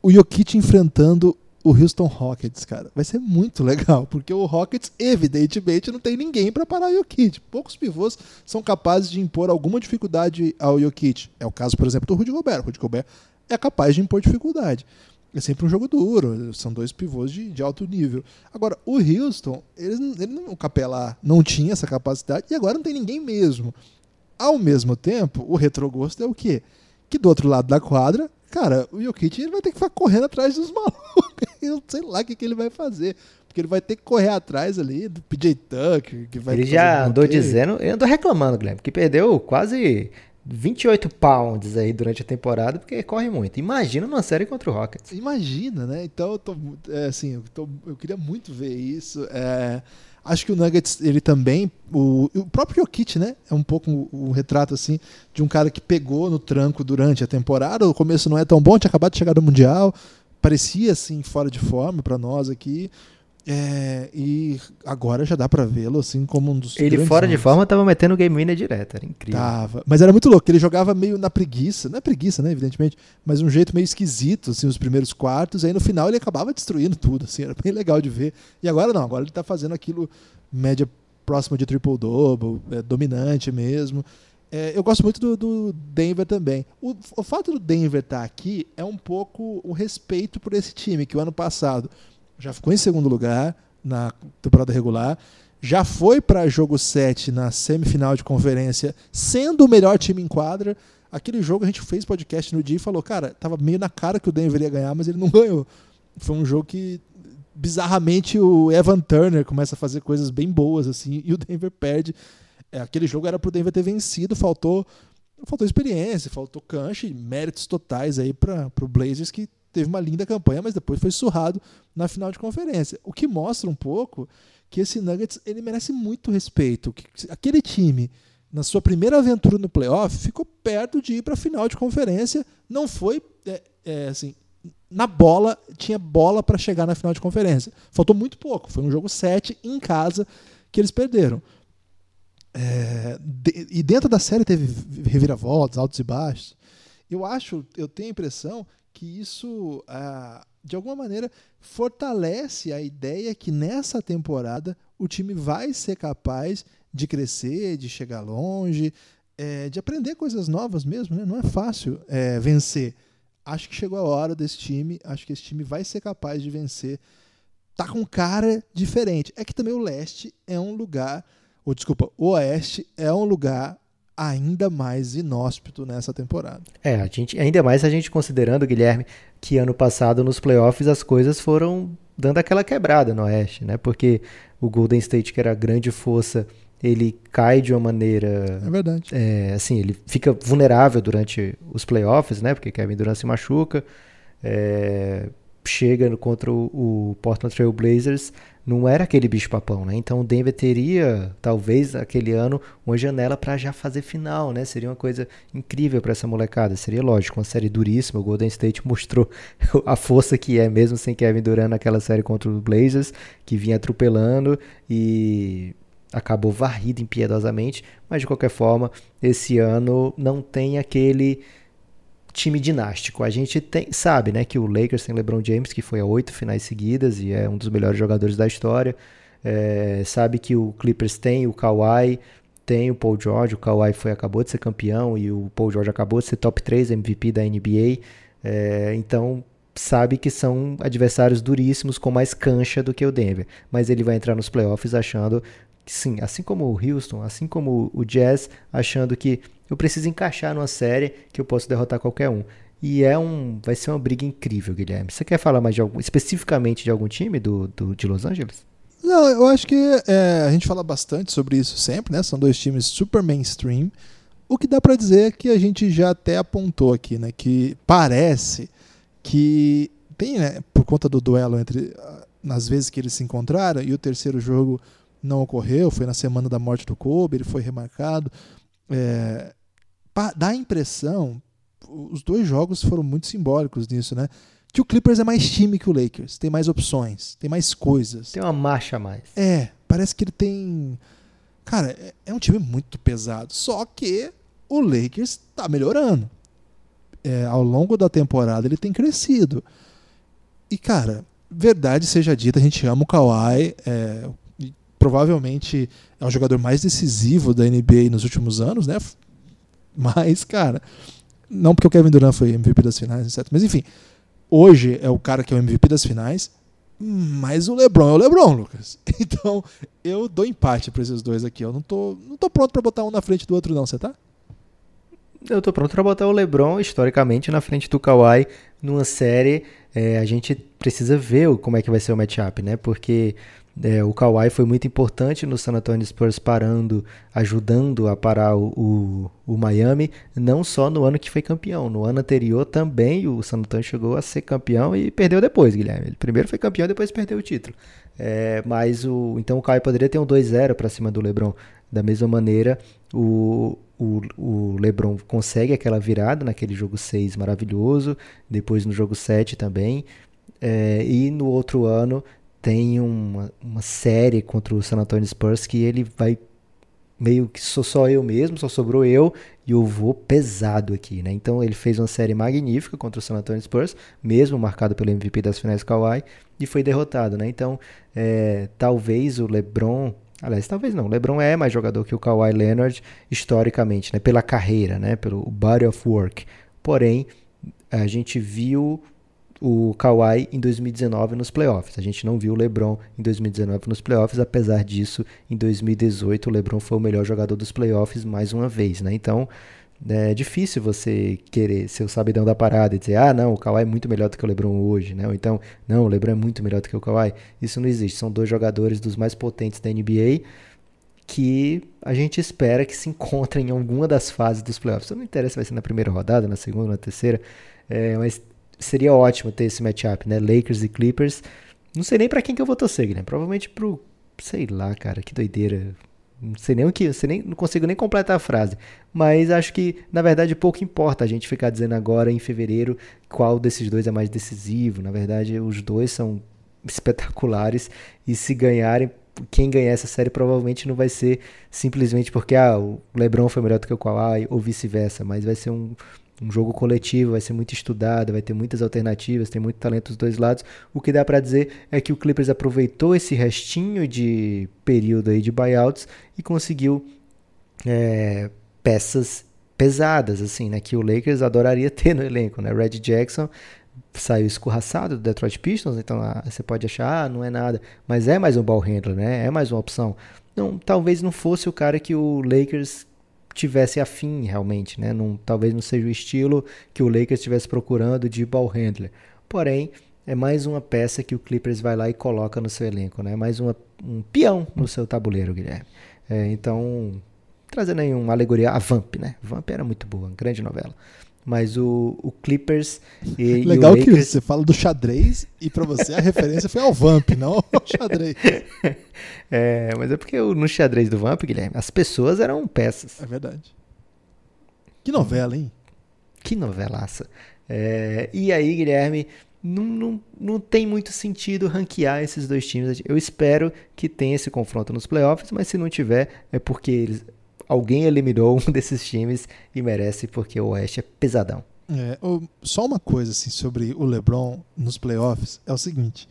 o Jokic enfrentando o Houston Rockets, cara. Vai ser muito legal, porque o Rockets, evidentemente, não tem ninguém para parar o Jokic. Poucos pivôs são capazes de impor alguma dificuldade ao Jokic. É o caso, por exemplo, do Rudy Gobert. O Rudy Gobert é capaz de impor dificuldade. É sempre um jogo duro, são dois pivôs de, de alto nível. Agora, o Houston, ele, ele, o Capela não tinha essa capacidade e agora não tem ninguém mesmo. Ao mesmo tempo, o retrogosto é o quê? Que do outro lado da quadra Cara, o Jokic ele vai ter que ficar correndo atrás dos malucos. Eu sei lá o que, que ele vai fazer. Porque ele vai ter que correr atrás ali do PJ Tucker. Que vai ele já andou dizendo, ele andou reclamando, Guilherme, que perdeu quase 28 pounds aí durante a temporada, porque corre muito. Imagina numa série contra o Rockets. Imagina, né? Então eu tô. É, assim, eu, tô, eu queria muito ver isso. É, Acho que o Nuggets, ele também. O, o próprio Jokic, né? É um pouco o um, um retrato assim de um cara que pegou no tranco durante a temporada. O começo não é tão bom, tinha acabado de chegar no Mundial. Parecia assim, fora de forma para nós aqui. É, e agora já dá para vê-lo assim como um dos Ele fora nomes. de forma tava metendo game winner direto, era incrível. Tava, mas era muito louco, ele jogava meio na preguiça, não é preguiça, né, evidentemente, mas um jeito meio esquisito, assim, os primeiros quartos, aí no final ele acabava destruindo tudo, assim, era bem legal de ver. E agora não, agora ele tá fazendo aquilo média próxima de triple-double, é, dominante mesmo. É, eu gosto muito do, do Denver também. O, o, fato do Denver estar tá aqui é um pouco o respeito por esse time, que o ano passado já ficou em segundo lugar na temporada regular, já foi para jogo 7 na semifinal de conferência, sendo o melhor time em quadra. Aquele jogo a gente fez podcast no dia e falou, cara, tava meio na cara que o Denver ia ganhar, mas ele não ganhou. Foi um jogo que bizarramente o Evan Turner começa a fazer coisas bem boas assim e o Denver perde. É, aquele jogo era pro Denver ter vencido, faltou faltou experiência, faltou cancha méritos totais aí para o Blazers que teve uma linda campanha, mas depois foi surrado na final de conferência. O que mostra um pouco que esse Nuggets ele merece muito respeito. Que aquele time, na sua primeira aventura no playoff, ficou perto de ir para a final de conferência. Não foi é, é, assim. Na bola, tinha bola para chegar na final de conferência. Faltou muito pouco. Foi um jogo 7 em casa que eles perderam. É, de, e dentro da série teve reviravoltas, altos e baixos. Eu acho, eu tenho a impressão que isso, ah, de alguma maneira, fortalece a ideia que nessa temporada o time vai ser capaz de crescer, de chegar longe, é, de aprender coisas novas mesmo. Né? Não é fácil é, vencer. Acho que chegou a hora desse time, acho que esse time vai ser capaz de vencer. Tá com cara diferente. É que também o leste é um lugar, ou desculpa, o oeste é um lugar ainda mais inóspito nessa temporada. É, a gente, ainda mais a gente considerando, Guilherme, que ano passado nos playoffs as coisas foram dando aquela quebrada no Oeste, né? Porque o Golden State, que era a grande força, ele cai de uma maneira. É verdade. É, assim, ele fica vulnerável durante os playoffs, né? Porque Kevin Durant se machuca. É, chega contra o, o Portland Trail Blazers não era aquele bicho-papão, né? Então o Denver teria, talvez, aquele ano, uma janela para já fazer final, né? Seria uma coisa incrível para essa molecada. Seria lógico, uma série duríssima. O Golden State mostrou a força que é, mesmo sem Kevin Durant naquela série contra os Blazers, que vinha atropelando e acabou varrido impiedosamente. Mas de qualquer forma, esse ano não tem aquele time dinástico. A gente tem, sabe, né, que o Lakers tem LeBron James, que foi a oito finais seguidas e é um dos melhores jogadores da história. É, sabe que o Clippers tem o Kawhi, tem o Paul George. O Kawhi foi, acabou de ser campeão e o Paul George acabou de ser top 3 MVP da NBA. É, então, sabe que são adversários duríssimos com mais cancha do que o Denver. Mas ele vai entrar nos playoffs achando que, sim, assim como o Houston, assim como o Jazz, achando que eu preciso encaixar numa série que eu posso derrotar qualquer um. E é um, vai ser uma briga incrível, Guilherme. Você quer falar mais de algum, especificamente de algum time do, do de Los Angeles? Não, eu acho que é, a gente fala bastante sobre isso sempre, né? São dois times super mainstream. O que dá para dizer é que a gente já até apontou aqui, né? Que parece que tem, né? Por conta do duelo entre nas vezes que eles se encontraram e o terceiro jogo não ocorreu, foi na semana da morte do Kobe, ele foi remarcado. É, dá a impressão, os dois jogos foram muito simbólicos nisso, né? Que o Clippers é mais time que o Lakers, tem mais opções, tem mais coisas. Tem uma marcha a mais. É, parece que ele tem. Cara, é, é um time muito pesado. Só que o Lakers está melhorando. É, ao longo da temporada ele tem crescido. E, cara, verdade seja dita, a gente ama o Kawhi. É, provavelmente é o jogador mais decisivo da NBA nos últimos anos, né? Mas, cara, não porque o Kevin Durant foi MVP das finais, etc. Mas enfim, hoje é o cara que é o MVP das finais, mas o LeBron é o LeBron, Lucas. Então, eu dou empate para esses dois aqui. Eu não tô, não tô pronto para botar um na frente do outro não, você tá? Eu tô pronto para botar o LeBron historicamente na frente do Kawhi numa série. É, a gente precisa ver como é que vai ser o matchup, né? Porque é, o Kawhi foi muito importante no San Antonio Spurs parando, ajudando a parar o, o, o, Miami, não só no ano que foi campeão, no ano anterior também o San Antonio chegou a ser campeão e perdeu depois, Guilherme. Ele primeiro foi campeão, depois perdeu o título. É, mas o então o Kawhi poderia ter um 2-0 para cima do LeBron. Da mesma maneira, o, o, o LeBron consegue aquela virada naquele jogo 6 maravilhoso, depois no jogo 7 também. É, e no outro ano tem uma, uma série contra o San Antonio Spurs que ele vai meio que sou só eu mesmo, só sobrou eu e eu vou pesado aqui, né? Então ele fez uma série magnífica contra o San Antonio Spurs, mesmo marcado pelo MVP das finais Kawhi, e foi derrotado, né? Então, é, talvez o LeBron, aliás, talvez não, o LeBron é mais jogador que o Kawhi Leonard historicamente, né? Pela carreira, né? Pelo body of work. Porém, a gente viu o Kawhi em 2019 nos playoffs. A gente não viu o LeBron em 2019 nos playoffs, apesar disso, em 2018 o LeBron foi o melhor jogador dos playoffs mais uma vez, né? Então, é difícil você querer ser o sabidão da parada e dizer, ah, não, o Kawhi é muito melhor do que o LeBron hoje, né? Ou então, não, o LeBron é muito melhor do que o Kawhi. Isso não existe. São dois jogadores dos mais potentes da NBA que a gente espera que se encontrem em alguma das fases dos playoffs. Não interessa se vai ser na primeira rodada, na segunda, na terceira, é, mas seria ótimo ter esse matchup, né? Lakers e Clippers. Não sei nem para quem que eu vou torcer, Guilherme. Provavelmente pro, sei lá, cara, que doideira. Não sei nem o que, sei nem, não consigo nem completar a frase. Mas acho que, na verdade, pouco importa a gente ficar dizendo agora, em fevereiro, qual desses dois é mais decisivo. Na verdade, os dois são espetaculares. E se ganharem, quem ganhar essa série provavelmente não vai ser simplesmente porque ah, o LeBron foi melhor do que o Kawhi ou vice-versa, mas vai ser um, um jogo coletivo, vai ser muito estudado, vai ter muitas alternativas, tem muito talento dos dois lados. O que dá para dizer é que o Clippers aproveitou esse restinho de período aí de buyouts e conseguiu é, peças pesadas, assim, né, que o Lakers adoraria ter no elenco, né? Red Jackson saiu escorraçado do Detroit Pistons, então ah, você pode achar, ah, não é nada, mas é mais um ball handler, né? É mais uma opção. Não, talvez não fosse o cara que o Lakers tivesse afim realmente, né? Não, talvez não seja o estilo que o Lakers estivesse procurando de ball handler. Porém, é mais uma peça que o Clippers vai lá e coloca no seu elenco, né? Mais uma, um peão no seu tabuleiro, Guilherme. É, então, trazendo aí uma alegoria, a Vamp, né? Vamp era muito boa, grande novela. Mas o, o Clippers e, Legal e o Lakers... que você fala do xadrez e para você a referência foi ao Vamp, não ao xadrez. é, mas é porque no xadrez do Vamp, Guilherme, as pessoas eram peças. É verdade. Que novela, hein? Que novelaça. É, e aí, Guilherme, não, não, não tem muito sentido ranquear esses dois times. Eu espero que tenha esse confronto nos playoffs, mas se não tiver, é porque eles, alguém eliminou um desses times e merece porque o Oeste é pesadão. É, só uma coisa assim sobre o LeBron nos playoffs é o seguinte,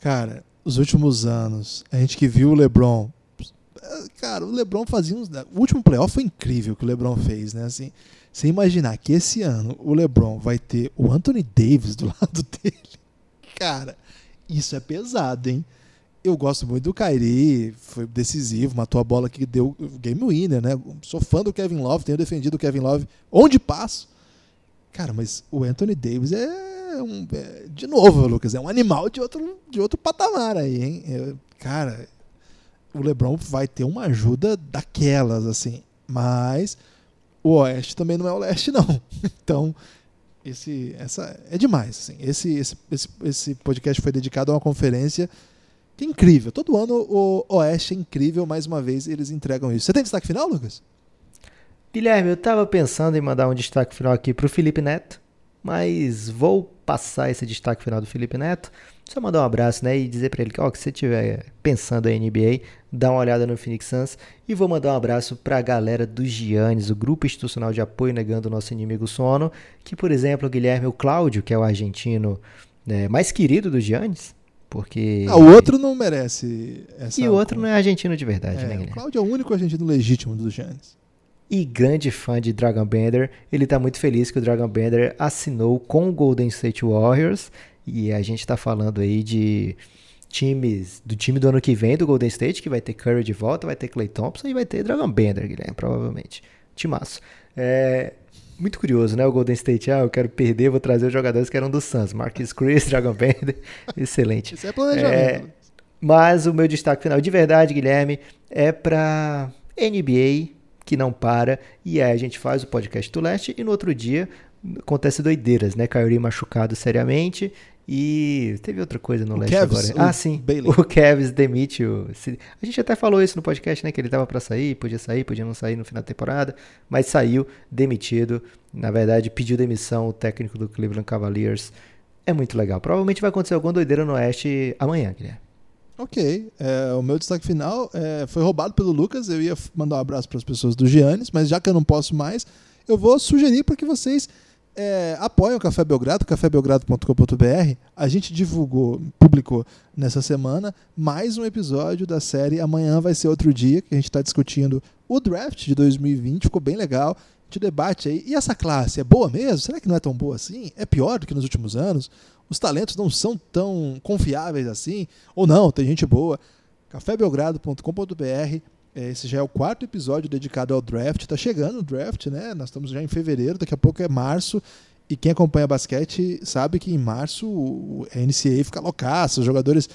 cara, os últimos anos a gente que viu o LeBron, cara, o LeBron fazia uns, o último playoff foi incrível que o LeBron fez, né? Assim, você imaginar que esse ano o LeBron vai ter o Anthony Davis do lado dele, cara, isso é pesado, hein? Eu gosto muito do Kyrie, foi decisivo, matou a bola que deu game winner, né? Sou fã do Kevin Love, tenho defendido o Kevin Love onde passo. Cara, mas o Anthony Davis é, um, é, de novo, Lucas, é um animal de outro, de outro patamar aí, hein? É, cara, o LeBron vai ter uma ajuda daquelas, assim. Mas o Oeste também não é o Leste, não. Então, esse, essa é demais. Assim. Esse, esse, esse, esse podcast foi dedicado a uma conferência que incrível. Todo ano o Oeste é incrível, mais uma vez eles entregam isso. Você tem destaque final, Lucas? Guilherme, eu estava pensando em mandar um destaque final aqui para o Felipe Neto, mas vou passar esse destaque final do Felipe Neto. Só mandar um abraço né, e dizer para ele que, ó, que se estiver pensando em NBA, dá uma olhada no Phoenix Suns. E vou mandar um abraço para a galera do Giannis, o grupo institucional de apoio negando o nosso inimigo sono. Que, por exemplo, o Guilherme, o Cláudio, que é o argentino né, mais querido do Giannis, porque. Ah, o outro não merece essa. E o outro não é argentino de verdade, é, né, Guilherme? O Cláudio é o único argentino legítimo do Giannis. E grande fã de Dragon Bender, ele está muito feliz que o Dragon Bender assinou com o Golden State Warriors. E a gente está falando aí de times do time do ano que vem do Golden State, que vai ter Curry de volta, vai ter Clay Thompson e vai ter Dragon Bender, Guilherme, provavelmente. Timaço. É, muito curioso, né? O Golden State, ah, eu quero perder, vou trazer os jogadores que eram do Suns. Marcus Chris, Dragon Bender, excelente. Isso é planejamento. É, mas o meu destaque final de verdade, Guilherme, é para NBA, que não para, e aí a gente faz o podcast do Leste, e no outro dia acontece doideiras, né? Kyrie machucado seriamente, e teve outra coisa no o leste Kevs, agora. Ah, sim. Bailey. O Kevs demite o. A gente até falou isso no podcast, né? Que ele tava para sair, podia sair, podia não sair no final da temporada, mas saiu demitido. Na verdade, pediu demissão o técnico do Cleveland Cavaliers. É muito legal. Provavelmente vai acontecer alguma doideira no Oeste amanhã, Guilherme. Ok. É, o meu destaque final é, foi roubado pelo Lucas. Eu ia mandar um abraço para as pessoas do Giannis, mas já que eu não posso mais, eu vou sugerir para que vocês é, apoiem o Café Belgrado, cafébelgrado.com.br. A gente divulgou, publicou nessa semana mais um episódio da série Amanhã Vai Ser Outro Dia, que a gente está discutindo o draft de 2020. Ficou bem legal. A gente debate aí. E essa classe é boa mesmo? Será que não é tão boa assim? É pior do que nos últimos anos? Os talentos não são tão confiáveis assim? Ou não, tem gente boa. cafébelgrado.com.br esse já é o quarto episódio dedicado ao draft. Está chegando o draft, né? Nós estamos já em fevereiro, daqui a pouco é março. E quem acompanha basquete sabe que em março a NCAA fica loucaça, os jogadores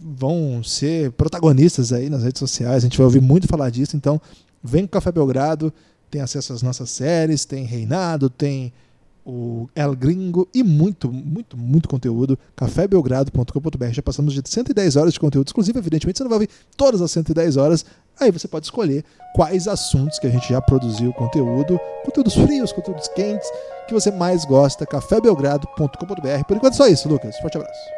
vão ser protagonistas aí nas redes sociais. A gente vai ouvir muito falar disso. Então, vem com o Café Belgrado, tem acesso às nossas séries, tem Reinado, tem o El Gringo e muito, muito, muito conteúdo. cafébelgrado.com.br. Já passamos de 110 horas de conteúdo exclusivo. Evidentemente, você não vai ouvir todas as 110 horas. Aí você pode escolher quais assuntos que a gente já produziu conteúdo, conteúdos frios, conteúdos quentes, que você mais gosta. cafébelgrado.com.br. Por enquanto, só isso, Lucas. Forte abraço.